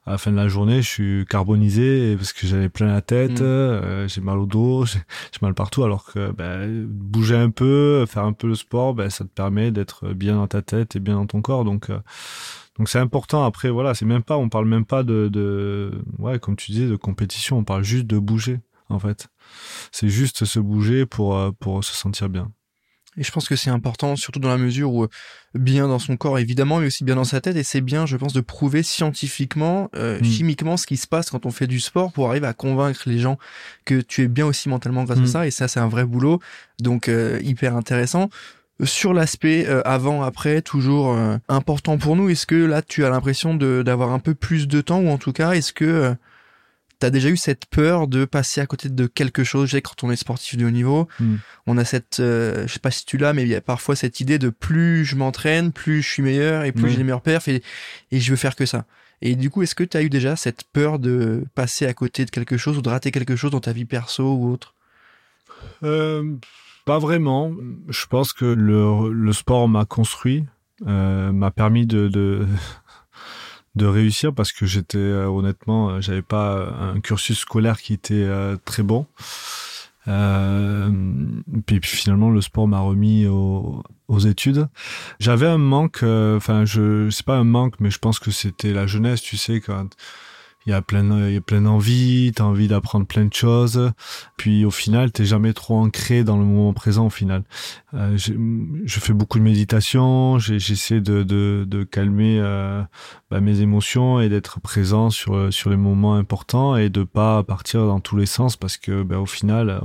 à la fin de la journée, je suis carbonisé parce que j'avais plein la tête, Mm. j'ai mal au dos, *laughs* j'ai mal partout. Alors que ben, bouger un peu, faire un peu le sport, ben ça te permet d'être bien dans ta tête et bien dans ton corps. Donc donc c'est important. Après voilà, c'est même pas, on parle même pas de, de ouais comme tu disais de compétition, on parle juste de bouger en fait. C'est juste se bouger pour euh, pour se sentir bien. Et je pense que c'est important, surtout dans la mesure où euh, bien dans son corps évidemment, mais aussi bien dans sa tête. Et c'est bien, je pense, de prouver scientifiquement, euh, Mm. chimiquement ce qui se passe quand on fait du sport pour arriver à convaincre les gens que tu es bien aussi mentalement grâce à Mm. ça. Et ça, c'est un vrai boulot, donc euh, hyper intéressant. Sur l'aspect euh, avant après, toujours euh, important pour nous. Est-ce que là, tu as l'impression de d'avoir un peu plus de temps, ou en tout cas, est-ce que euh, T'as déjà eu cette peur de passer à côté de quelque chose. Je sais quand on est sportif de haut niveau, Mm. on a cette, euh, je sais pas si tu l'as, mais il y a parfois cette idée de plus je m'entraîne, plus je suis meilleur et plus j'ai les meilleurs perfs et, et je veux faire que ça. Et du coup, est-ce que tu as eu déjà cette peur de passer à côté de quelque chose ou de rater quelque chose dans ta vie perso ou autre? Euh, pas vraiment. Je pense que le, le sport m'a construit, euh, m'a permis de, de de réussir parce que j'étais euh, honnêtement, euh, j'avais pas un cursus scolaire qui était euh, très bon. Euh, puis, puis finalement, le sport m'a remis aux, études. J'avais un manque, euh, enfin, je c'est pas un manque, mais je pense que c'était la jeunesse, tu sais, quand il y a plein, il y a plein d'envie, t'as envie d'apprendre plein de choses. Puis au final, t'es jamais trop ancré dans le moment présent. Au final, euh, je fais beaucoup de méditation. J'essaie de, de, de calmer euh, bah, mes émotions et d'être présent sur sur les moments importants et de pas partir dans tous les sens parce que bah, au final, euh,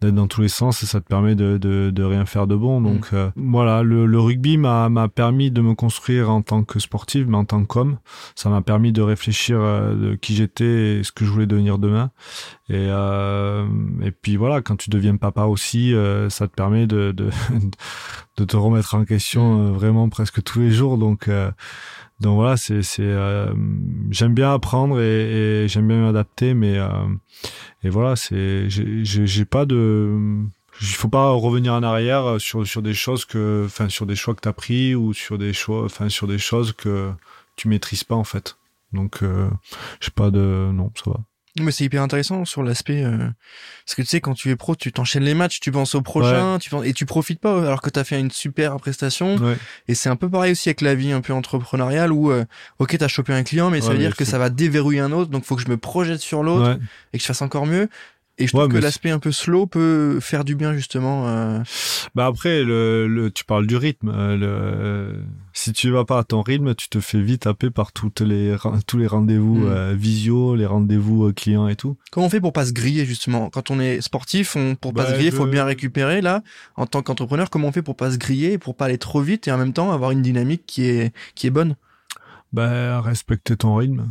d'être dans tous les sens, ça te permet de de, de rien faire de bon. Donc euh, voilà, le, le rugby m'a m'a permis de me construire en tant que sportif, mais en tant qu'homme, ça m'a permis de réfléchir de qui j'étais et ce que je voulais devenir demain. Et, euh, et puis voilà, quand tu deviens papa aussi, euh, ça te permet de, de, *laughs* de te remettre en question euh, vraiment presque tous les jours. Donc, donc voilà, c'est, c'est, j'aime bien apprendre et, j'aime bien m'adapter, mais et voilà, c'est, j'ai, j'ai, pas de, il faut pas revenir en arrière sur sur des choses que, enfin sur des choix que t'as pris ou sur des choix, enfin sur des choses que tu maîtrises pas en fait. Donc, euh, j'ai pas de, non, ça va. Mais c'est hyper intéressant sur l'aspect euh, parce que tu sais quand tu es pro, tu t'enchaînes les matchs, tu penses au prochain, tu penses, et tu profites pas alors que t'as fait une super prestation. Ouais. Et c'est un peu pareil aussi avec la vie un peu entrepreneuriale où euh, ok t'as chopé un client, mais ça veut dire que ça va déverrouiller un autre, donc faut que je me projette sur l'autre Ouais. et que je fasse encore mieux. Et je trouve Ouais, que l'aspect un peu slow peut faire du bien justement. euh, Bah après, le, le, tu parles du rythme. euh, Le, si tu vas pas à ton rythme, tu te fais vite taper par toutes les, tous les rendez-vous Mm. euh, visio, les rendez-vous clients et tout. Comment on fait pour pas se griller justement? Quand on est sportif, on, pour pas Bah, se griller, faut je- bien récupérer. Là, en tant qu'entrepreneur, comment on fait pour pas se griller, pour pas aller trop vite et en même temps avoir une dynamique qui est qui est bonne? Bah, respecter ton rythme.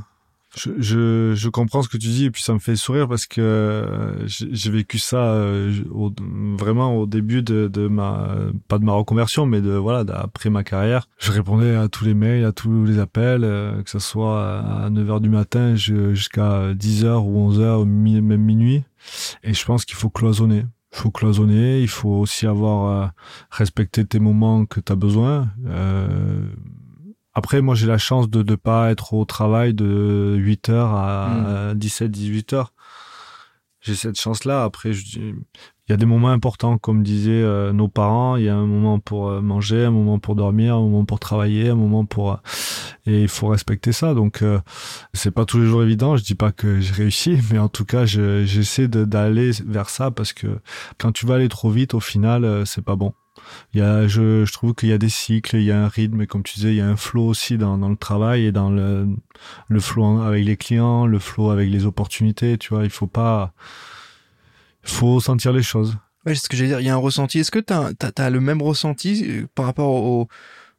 Je, je, je comprends ce que tu dis et puis ça me fait sourire parce que euh, j'ai vécu ça euh, au- vraiment au début de, de ma pas de ma reconversion mais de voilà d'après ma carrière. Je répondais à tous les mails à tous les appels euh, que ce soit à 9h du matin jusqu'à 10h ou 11h ou mi- même minuit. Et je pense qu'il faut cloisonner. Il faut cloisonner il faut aussi avoir respecté tes moments que tu as besoin euh, après, moi, j'ai la chance de ne pas être au travail de 8h à 17, 18 heures. J'ai cette chance-là. Après, il y a des moments importants, comme disaient euh, nos parents. Il y a un moment pour euh, manger, un moment pour dormir, un moment pour travailler, un moment pour, euh, et il faut respecter ça. Donc, c'est pas tous les jours évident. Je dis pas que j'ai réussi, *laughs* mais en tout cas, je- j'essaie d'aller vers ça parce que quand tu vas aller trop vite, au final, c'est pas bon. Il y a, je, je trouve qu'il y a des cycles, il y a un rythme, et comme tu disais, il y a un flow aussi dans, dans le travail et dans le, le flow avec les clients, le flow avec les opportunités, tu vois, il faut pas, il faut sentir les choses. Ouais, c'est ce que j'allais dire. Il y a un ressenti. Est-ce que t'as as, as le même ressenti euh, par rapport au,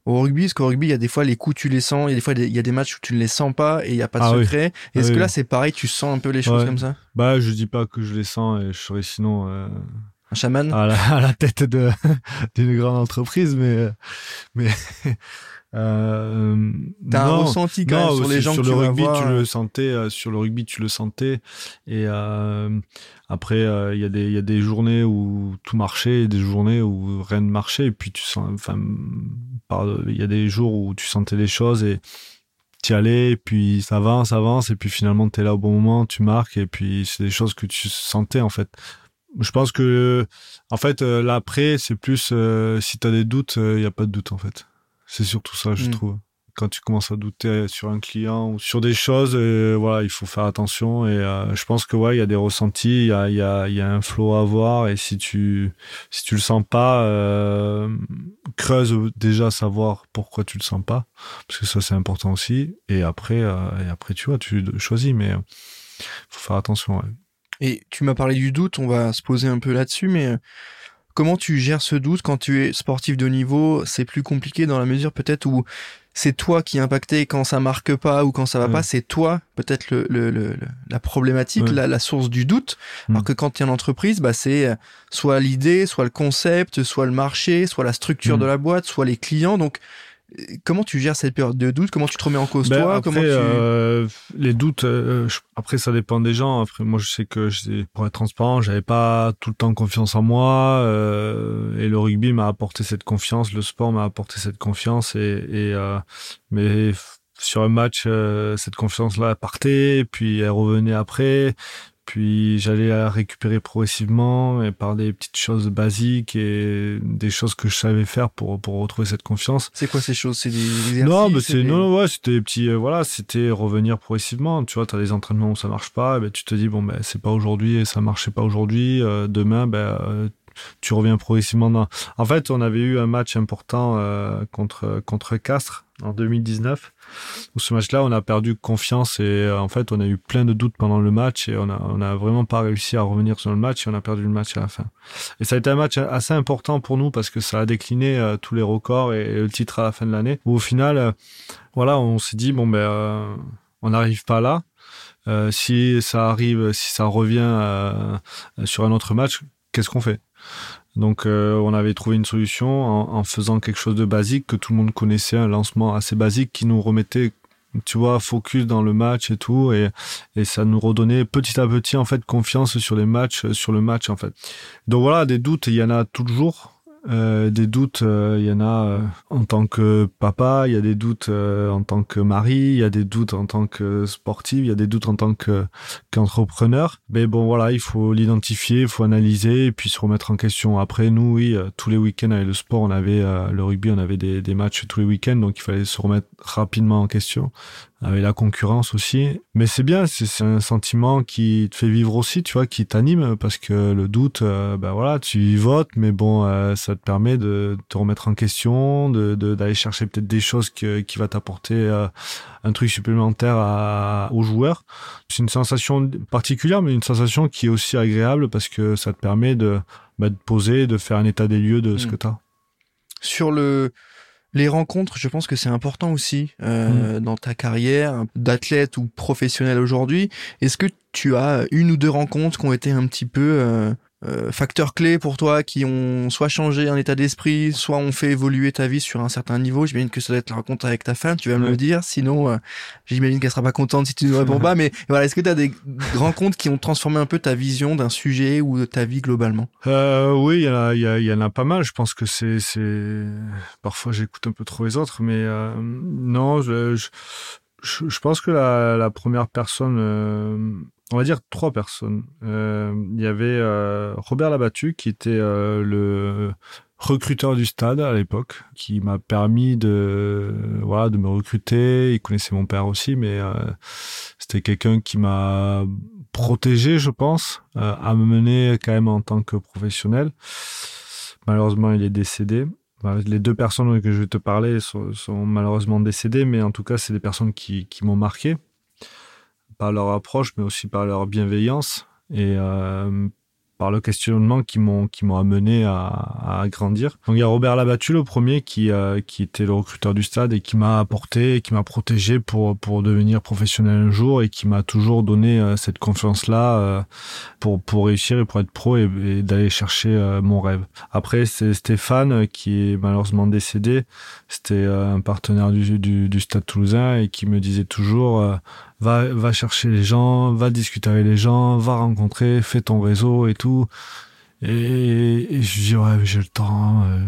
au rugby? Parce qu'au rugby, il y a des fois les coups tu les sens, il y a des fois il y a des matchs où tu ne les sens pas et il y a pas de Ah oui. secret. Est-ce Ah que oui. là c'est pareil, tu sens un peu les choses Ouais. comme ça? Bah, je dis pas que je les sens et je serais sinon euh, Un chaman? À, la, à la tête de *laughs* d'une grande entreprise, mais euh, mais *laughs* Euh, T'as un ressenti quand même sur les gens sur que le tu rugby, tu le sentais. euh, sur le rugby, tu le sentais. Et euh, après, euh, il y a des il y a des journées où tout marchait, et des journées où rien ne marchait. Et puis tu sens, enfin, il y a des jours où tu sentais les choses et tu y allais, et puis ça avance, ça avance, et puis finalement tu es là au bon moment, tu marques, et puis c'est des choses que tu sentais en fait. Je pense que, en fait, euh, l'après, c'est plus euh, si tu as des doutes, il n'y a pas de doute en fait. C'est surtout ça, je Mm. trouve. Quand tu commences à douter sur un client ou sur des choses, euh, voilà, il faut faire attention. Et euh, je pense que ouais, il y a des ressentis, il y a, il y, a, il y a un flow à avoir. Et si tu si tu le sens pas, euh, creuse déjà savoir pourquoi tu le sens pas, parce que ça c'est important aussi. Et après, euh, et après tu vois, tu choisis, mais euh, faut faire attention. ouais. Et tu m'as parlé du doute, on va se poser un peu là-dessus, mais euh, comment tu gères ce doute quand tu es sportif de niveau? C'est plus compliqué dans la mesure peut-être où c'est toi qui est impacté quand ça marque pas ou quand ça va Ouais. pas, c'est toi peut-être le, le- le- la problématique, Ouais. la, la source du doute. Alors Mm. que quand tu es en entreprise, bah, c'est euh, soit l'idée, soit le concept, soit le marché, soit la structure Mm. de la boîte, soit les clients. Donc comment tu gères cette période de doute? Comment tu te remets en cause Ben, toi? après, Comment tu... euh, les doutes, euh, je- après ça dépend des gens. Après, moi, je sais que pour être transparent, j'avais pas tout le temps confiance en moi. euh, et le rugby m'a apporté cette confiance, le sport m'a apporté cette confiance. Et, et mais sur un match, euh, cette confiance-là partait, puis elle revenait après. Puis j'allais la récupérer progressivement et par des petites choses basiques et des choses que je savais faire pour, pour retrouver cette confiance. C'est quoi ces choses? C'est des exercices Non, mais c'est des- non, non, ouais, c'était des petits, euh, voilà, c'était revenir progressivement. Tu vois, t'as des entraînements où ça marche pas, et ben tu te dis bon ben c'est pas aujourd'hui et ça marchait pas aujourd'hui. euh, demain, ben euh, tu reviens progressivement. Dans... En fait, on avait eu un match important euh, contre contre Castres en 2019. Où ce match-là, on a perdu confiance et euh, en fait, on a eu plein de doutes pendant le match et on a vraiment pas réussi à revenir sur le match et on a perdu le match à la fin. Et ça a été un match assez important pour nous parce que ça a décliné euh, tous les records et, le titre à la fin de l'année. Au final, euh, voilà, on s'est dit bon ben, on n'arrive pas là. Si ça arrive, si ça revient sur un autre match, qu'est-ce qu'on fait? Donc, euh, on avait trouvé une solution en, en faisant quelque chose de basique que tout le monde connaissait, un lancement assez basique qui nous remettait, tu vois, focus dans le match et tout, et, et ça nous redonnait petit à petit en fait confiance sur les matchs, sur le match en fait. Donc voilà, des doutes, il y en a toujours. Euh, des doutes, euh, il y en a euh, en tant que papa, il y a des doutes euh, en tant que mari, il y a des doutes en tant que sportif, il y a des doutes en tant que qu'entrepreneur. Mais bon, voilà, il faut l'identifier, il faut analyser et puis se remettre en question. Après, nous, oui, tous les week-ends avec le sport, on avait le rugby, on avait des, des matchs tous les week-ends, donc il fallait se remettre rapidement en question avec la concurrence aussi. Mais c'est bien, c'est un sentiment qui te fait vivre aussi, tu vois, qui t'anime parce que le doute, euh, ben voilà, tu y votes, mais bon, euh, ça te permet de te remettre en question, de de- d'aller chercher peut-être des choses que, qui va t'apporter euh, un truc supplémentaire à, aux joueurs. C'est une sensation particulière, mais une sensation qui est aussi agréable parce que ça te permet de, bah, de poser, de faire un état des lieux de ce Mm. que tu as. sur le les rencontres, je pense que c'est important aussi euh, dans ta carrière d'athlète ou professionnel aujourd'hui. Est-ce que tu as une ou deux rencontres qui ont été un petit peu euh, euh, facteurs clés pour toi, qui ont soit changé un état d'esprit, soit ont fait évoluer ta vie sur un certain niveau J'imagine que ça doit être la rencontre avec ta femme, tu vas me Ouais. le dire. Sinon, euh, j'imagine qu'elle sera pas contente si tu ne réponds pas. *laughs* Mais voilà, est-ce que tu as des rencontres qui ont transformé un peu ta vision d'un sujet ou de ta vie globalement? Euh, oui, il y, en a- y, a- y en a pas mal. Je pense que c'est, parfois j'écoute un peu trop les autres, mais euh, non, je, je, je, pense que la, la première personne, euh, on va dire trois personnes. Euh, Il y avait euh, Robert Labattu qui était euh, le recruteur du stade à l'époque, qui m'a permis de voilà de me recruter. Il connaissait mon père aussi, mais euh, c'était quelqu'un qui m'a protégé, je pense, euh, à me mener quand même en tant que professionnel. Malheureusement, il est décédé. Bah, Les deux personnes que je vais te parler sont, sont malheureusement décédées, mais en tout cas, c'est des personnes qui, qui m'ont marqué par leur approche, mais aussi par leur bienveillance. Et euh, par le questionnement qui m'ont qui m'ont amené à, à, grandir. Donc il y a Robert Labattu le premier qui euh, qui était le recruteur du stade et qui m'a apporté, qui m'a protégé pour pour devenir professionnel un jour et qui m'a toujours donné euh, cette confiance là euh, pour pour réussir et pour être pro et, d'aller chercher mon rêve. Après c'est Stéphane qui est malheureusement décédé. C'était un partenaire du, du, du stade toulousain et qui me disait toujours va, va chercher les gens, va discuter avec les gens, va rencontrer, fais ton réseau et tout. Et, et je dis, ouais, j'ai le temps. Euh,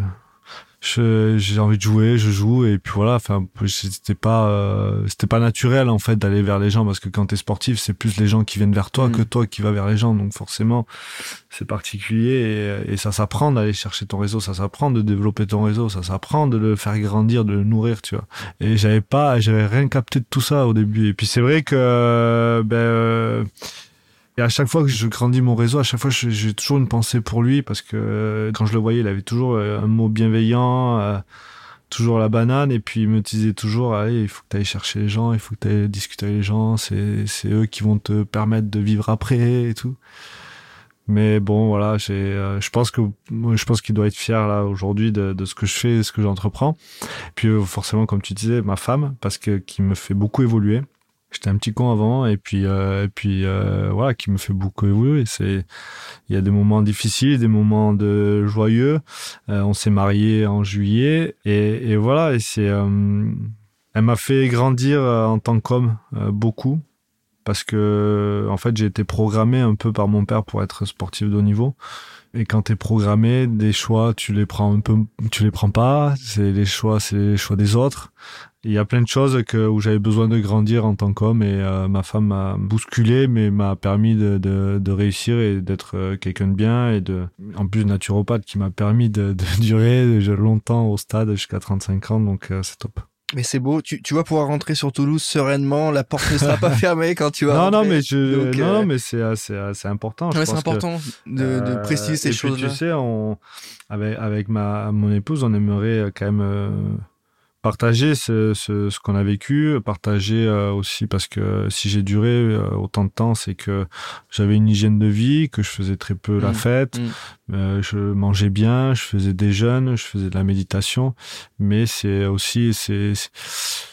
j'ai envie de jouer, je joue et puis voilà. Enfin, c'était pas, euh, c'était pas naturel en fait d'aller vers les gens parce que quand t'es sportif, c'est plus les gens qui viennent vers toi mm. que toi qui vas vers les gens. Donc forcément, c'est particulier et, et ça s'apprend d'aller chercher ton réseau, ça s'apprend de développer ton réseau, ça s'apprend de le faire grandir, de le nourrir, tu vois. Et j'avais pas, j'avais rien capté de tout ça au début. Et puis c'est vrai que ben euh, et à chaque fois que je grandis mon réseau, à chaque fois, j'ai toujours une pensée pour lui parce que euh, quand je le voyais, il avait toujours euh, un mot bienveillant, euh, toujours la banane. Et puis il me disait toujours, allez, il faut que tu ailles chercher les gens, il faut que tu ailles discuter avec les gens. C'est eux qui vont te permettre de vivre après et tout. Mais bon, voilà, j'ai, je pense que je pense qu'il doit être fier là aujourd'hui de, de, ce que je fais, de ce que j'entreprends. Puis forcément, comme tu disais, ma femme, parce que qui me fait beaucoup évoluer j'étais un petit con avant et puis euh, et puis euh, voilà qui me fait beaucoup évoluer. C'est il y a des moments difficiles des moments de joyeux. Euh, on s'est marié en juillet et, et voilà et c'est elle m'a fait grandir en tant qu'homme beaucoup parce que en fait j'ai été programmé un peu par mon père pour être sportif de haut niveau et quand t'es programmé, des choix, tu les prends un peu, tu les prends pas. C'est les choix, c'est les choix des autres. Il y a plein de choses que, où j'avais besoin de grandir en tant qu'homme et euh, ma femme m'a bousculé mais m'a permis de, de, de, réussir et d'être euh, quelqu'un de bien et de en plus naturopathe qui m'a permis de, de *laughs* durer longtemps au stade jusqu'à 35 ans donc euh, c'est top. Mais c'est beau, tu, tu vas pouvoir rentrer sur Toulouse sereinement, la porte ne sera pas *laughs* fermée quand tu vas Non, rentrer. non, mais je, non, mais c'est, important. Ouais, c'est important de, de préciser ces choses. tu sais, on, avec, avec ma, mon épouse, on aimerait quand même partager ce, ce, ce qu'on a vécu, partager euh, aussi parce que si j'ai duré euh, autant de temps, c'est que j'avais une hygiène de vie, que je faisais très peu la mmh. fête, mmh. Euh, je mangeais bien, je faisais des jeûnes, je faisais de la méditation, mais c'est aussi c'est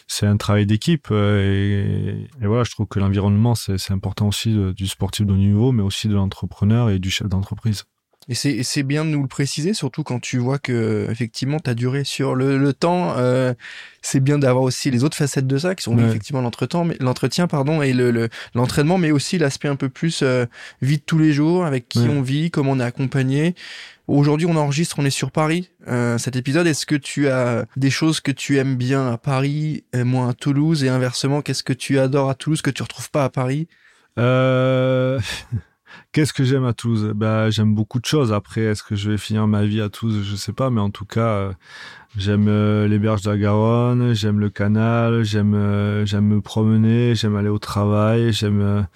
c'est un travail d'équipe et, et, voilà, je trouve que l'environnement c'est important aussi du sportif de haut niveau, mais aussi de l'entrepreneur et du chef d'entreprise. Et c'est bien de nous le préciser, surtout quand tu vois que effectivement ta durée sur le, le temps. Euh, c'est bien d'avoir aussi les autres facettes de ça, qui sont effectivement l'entretien, pardon et le l'entraînement, mais aussi l'aspect un peu plus euh, vie de tous les jours, avec qui on vit, comment on est accompagné. Aujourd'hui, on enregistre, on est sur Paris. Euh, cet épisode, est-ce que tu as des choses que tu aimes bien à Paris, et moins à Toulouse, et inversement, qu'est-ce que tu adores à Toulouse que tu retrouves pas à Paris? Euh... *laughs* Qu'est-ce que j'aime à Toulouse? Bah, J'aime beaucoup de choses. Après, est-ce que je vais finir ma vie à Toulouse? Je sais pas, mais en tout cas, euh, j'aime euh, les berges de la Garonne, j'aime le canal, j'aime euh, j'aime me promener, j'aime aller au travail, j'aime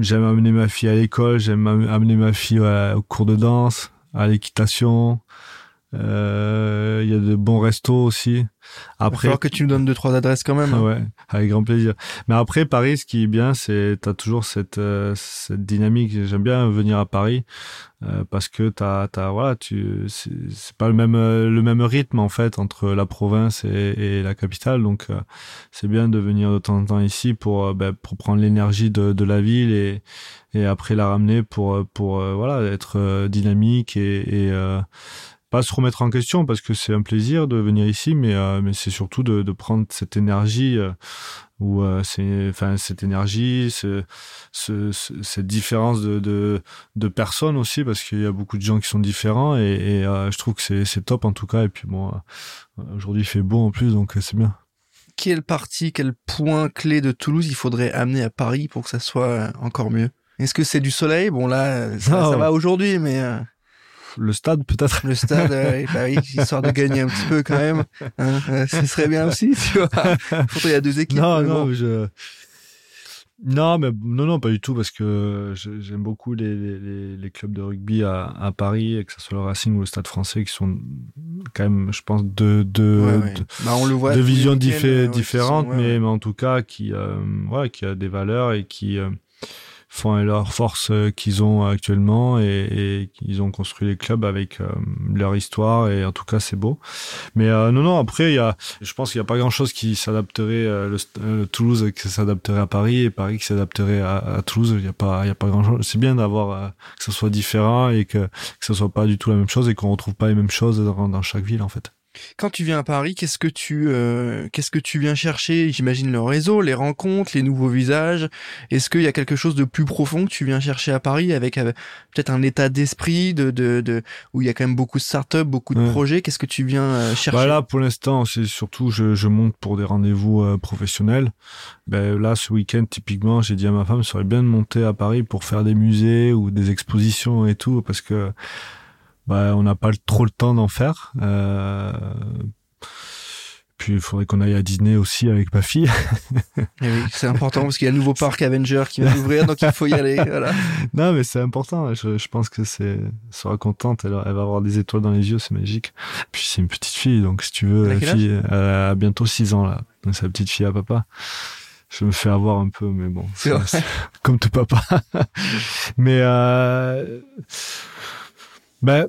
j'aime amener ma fille à l'école, j'aime amener ma fille au cours de danse, à l'équitation. Il y a de bons restos aussi. Après, Il que tu me donnes deux trois adresses quand même. Hein. Ouais, avec grand plaisir. Mais après Paris, ce qui est bien, c'est t'as toujours cette euh, cette dynamique. J'aime bien venir à Paris euh, parce que t'as t'as voilà, tu c'est pas le même euh, le même rythme en fait entre la province et, et la capitale. Donc c'est bien de venir de temps en temps ici pour ben, pour prendre l'énergie de de la ville et et après la ramener pour pour voilà être dynamique et, et pas se remettre en question parce que c'est un plaisir de venir ici, mais, euh, mais c'est surtout de, de, prendre cette énergie euh, ou euh, c'est enfin cette énergie, ce, ce, cette différence de, de, de personnes aussi parce qu'il y a beaucoup de gens qui sont différents et, et je trouve que c'est top en tout cas. Et puis bon, aujourd'hui il fait beau en plus donc c'est bien. Quelle partie, quel point clé de Toulouse il faudrait amener à Paris pour que ça soit encore mieux? Est-ce que c'est du soleil? Bon là, ça, *laughs* ça va aujourd'hui, mais le stade peut-être. Le stade, euh, bah oui, histoire de gagner un petit peu quand même. Hein, euh, ce serait bien aussi, tu vois. il y a deux équipes. Non, non, je... Non, mais non, non, pas du tout, parce que j'aime beaucoup les, les, les, clubs de rugby à, à, Paris, que ce soit le Racing ou le Stade Français, qui sont quand même, je pense, deux, deux, bah, on le voit deux visions différentes, mais, mais en tout cas qui, euh, qui a des valeurs et qui font leur force euh, qu'ils ont actuellement et, et ils ont construit les clubs avec euh, leur histoire et en tout cas c'est beau. Mais euh, non non après il y a, je pense qu'il y a pas grand chose qui s'adapterait le, Toulouse qui s'adapterait à Paris et Paris qui s'adapterait à, Toulouse. Il y a pas il y a pas grand chose. C'est bien d'avoir que ce soit différent et que que ce soit pas du tout la même chose et qu'on retrouve pas les mêmes choses dans chaque ville en fait. Quand tu viens à Paris, qu'est-ce que tu euh, qu'est-ce que tu viens chercher? J'imagine le réseau, les rencontres, les nouveaux visages. Est-ce qu'il y a quelque chose de plus profond que tu viens chercher à Paris avec, euh, peut-être un état d'esprit de, de, de où il y a quand même beaucoup de startups, beaucoup de projets? Qu'est-ce que tu viens euh, chercher? bah Là, pour l'instant, c'est surtout je, je monte pour des rendez-vous professionnels. Ben là, ce week-end, typiquement, j'ai dit à ma femme, ça serait bien de monter à Paris pour faire des musées ou des expositions et tout, parce que bah, on n'a pas trop le temps d'en faire. Euh, puis il faudrait qu'on aille à Disney aussi avec ma fille. Eh oui, c'est important parce qu'il y a un nouveau parc Avenger qui va s'ouvrir, donc il faut y aller. Voilà. *laughs* Non, mais c'est important. Je, je, pense que c'est sera contente. Elle, elle, va avoir des étoiles dans les yeux, c'est magique. Puis c'est une petite fille, donc si tu veux, la fille, elle a bientôt 6 ans là. Donc c'est la petite fille à papa. Je me fais avoir un peu, mais bon, comme tout papa. *laughs* mais euh, ben,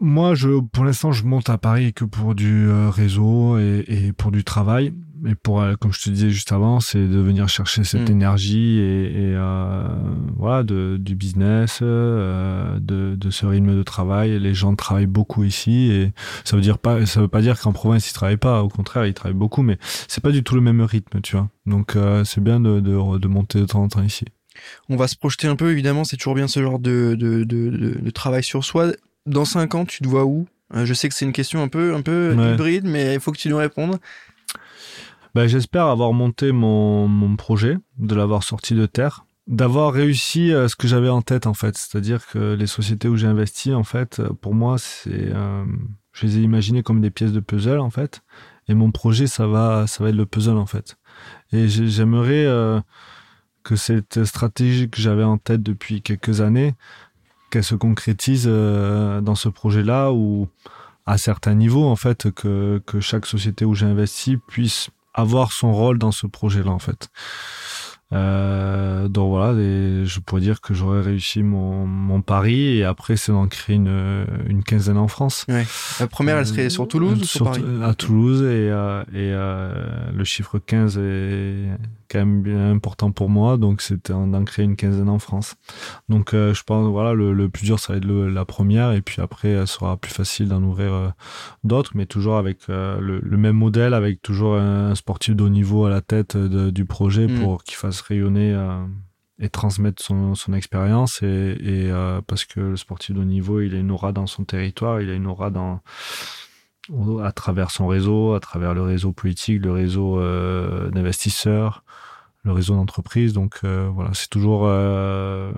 moi, je, pour l'instant, je monte à Paris que pour du euh, réseau et, et, pour du travail. Et pour, euh, comme je te disais juste avant, c'est de venir chercher cette mm. énergie et, et euh, voilà, de, du business, euh, de, de, ce rythme de travail. Les gens travaillent beaucoup ici et ça veut dire pas, ça veut pas dire qu'en province ils travaillent pas. Au contraire, ils travaillent beaucoup, mais c'est pas du tout le même rythme, tu vois. Donc, c'est bien de, de, de monter de temps en temps ici. On va se projeter un peu, évidemment, c'est toujours bien ce genre de, de, de, de travail sur soi. Dans 5 ans, tu te vois où? Euh, Je sais que c'est une question un peu, un peu hybride, mais il faut que tu nous répondes. Ben, J'espère avoir monté mon, mon projet, de l'avoir sorti de terre, d'avoir réussi euh, ce que j'avais en tête en fait. C'est-à-dire que les sociétés où j'ai investi, en fait, pour moi, c'est, euh, je les ai imaginées comme des pièces de puzzle en fait. Et mon projet, ça va, ça va être le puzzle en fait. Et j'aimerais que cette stratégie que j'avais en tête depuis quelques années, qu'elle se concrétise euh, dans ce projet-là ou à certains niveaux en fait que, que chaque société où j'ai investi puisse avoir son rôle dans ce projet-là en fait. Euh, donc voilà, et je pourrais dire que j'aurais réussi mon, mon pari et après c'est d'en créer une, une quinzaine en France. Ouais. La première, elle serait sur Toulouse ou sur, Paris? À Toulouse et, euh, et le chiffre 15 est quand même bien important pour moi, donc c'était d'en créer une quinzaine en France. Donc euh, je pense voilà le, le, plus dur ça va être le, la première et puis après elle sera plus facile d'en ouvrir euh, d'autres, mais toujours avec euh, le, le, même modèle, avec toujours un, sportif de haut niveau à la tête de, du projet mm. pour qu'il fasse rayonner et transmettre son, son expérience et, et parce que le sportif de haut niveau il a une aura dans son territoire, il a une aura dans à travers son réseau, à travers le réseau politique, le réseau euh, d'investisseurs, le réseau d'entreprises. Donc euh, voilà, c'est toujours, euh,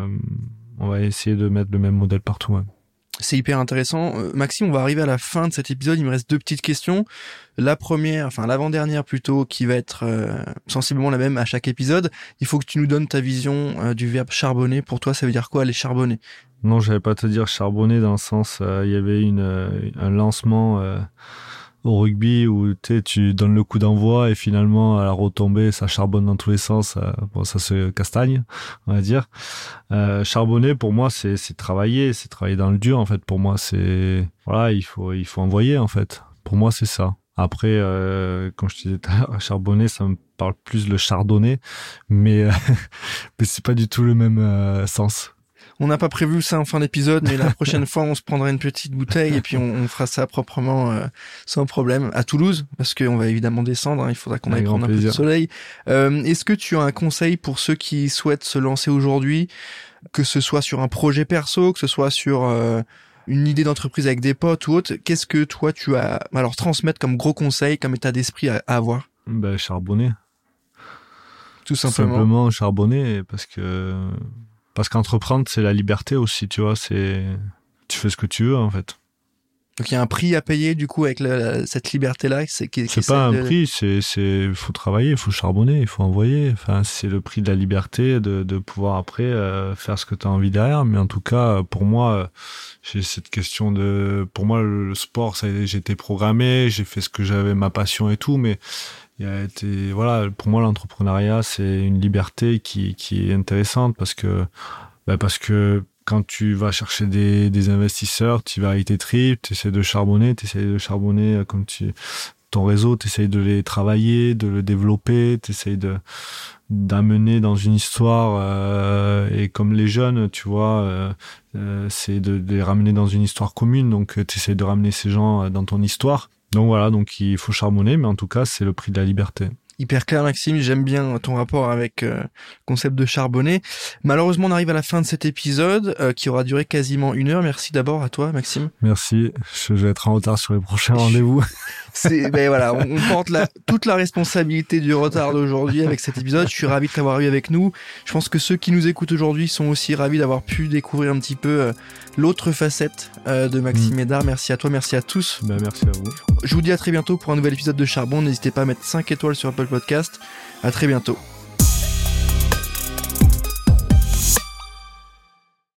on va essayer de mettre le même modèle partout. C'est hyper intéressant. Maxime, on va arriver à la fin de cet épisode. Il me reste deux petites questions. La première, enfin l'avant-dernière plutôt, qui va être sensiblement la même à chaque épisode. Il faut que tu nous donnes ta vision du verbe charbonner. Pour toi, ça veut dire quoi aller charbonner? Non, j'allais pas te dire charbonner dans le sens, euh, il y avait euh, un lancement euh, au rugby où tu donnes le coup d'envoi et finalement à la retombée ça charbonne dans tous les sens. bon, ça se castagne, on va dire. charbonner pour moi c'est c'est travailler, c'est travailler dans le dur en fait. Pour moi c'est voilà il faut il faut envoyer en fait. Pour moi c'est ça. Après, euh, quand je disais charbonner, ça me parle plus le chardonnay, mais, *laughs* mais c'est pas du tout le même sens. On n'a pas prévu ça en fin d'épisode, mais la *laughs* prochaine fois, on se prendra une petite bouteille et puis on, fera ça proprement euh, sans problème à Toulouse, parce qu'on va évidemment descendre. Hein, il faudra qu'on aille prendre un peu de soleil. Euh, est-ce que tu as un conseil pour ceux qui souhaitent se lancer aujourd'hui, que ce soit sur un projet perso, que ce soit sur euh, une idée d'entreprise avec des potes ou autre Qu'est-ce que toi tu as alors transmettre comme gros conseil, comme état d'esprit à, avoir? Ben charbonner. Tout simplement. Simplement charbonner parce que parce qu'entreprendre, c'est la liberté aussi, tu vois, c'est, tu fais ce que tu veux, en fait. Donc il y a un prix à payer du coup avec la, cette liberté-là. C'est c'est pas un prix, c'est c'est faut travailler, il faut charbonner, il faut envoyer. Enfin c'est le prix de la liberté de, de pouvoir après euh, faire ce que tu as envie derrière. Mais en tout cas pour moi j'ai cette question de pour moi le sport ça j'étais programmé, j'ai fait ce que j'avais ma passion et tout, mais il a été voilà pour moi l'entrepreneuriat c'est une liberté qui qui est intéressante parce que bah parce que quand tu vas chercher des, investisseurs, tu vas tes tripes, tu essaies de charbonner, tu essaies de charbonner euh, comme ton réseau, tu essaies de les travailler, de le développer, tu essaies de d'amener dans une histoire euh, et comme les jeunes, tu vois, euh, c'est de, de, les ramener dans une histoire commune, donc tu essaies de ramener ces gens dans ton histoire. Donc voilà, donc il faut charbonner, mais en tout cas, c'est le prix de la liberté hyper clair Maxime, j'aime bien ton rapport avec euh, le concept de charbonner. Malheureusement, on arrive à la fin de cet épisode euh, qui aura duré quasiment une heure. Merci d'abord à toi Maxime. Merci, je vais être en retard sur les prochains *laughs* rendez-vous. C'est *laughs* ben voilà, on, porte la, toute la responsabilité du retard d'aujourd'hui avec cet épisode. Je suis ravi de t'avoir eu avec nous. Je pense que ceux qui nous écoutent aujourd'hui sont aussi ravis d'avoir pu découvrir un petit peu euh, l'autre facette euh, de Maxime Médard. Merci à toi, merci à tous. Ben, merci à vous. Je vous dis à très bientôt pour un nouvel épisode de Charbon. N'hésitez pas à mettre 5 étoiles sur Apple Podcast. À très bientôt.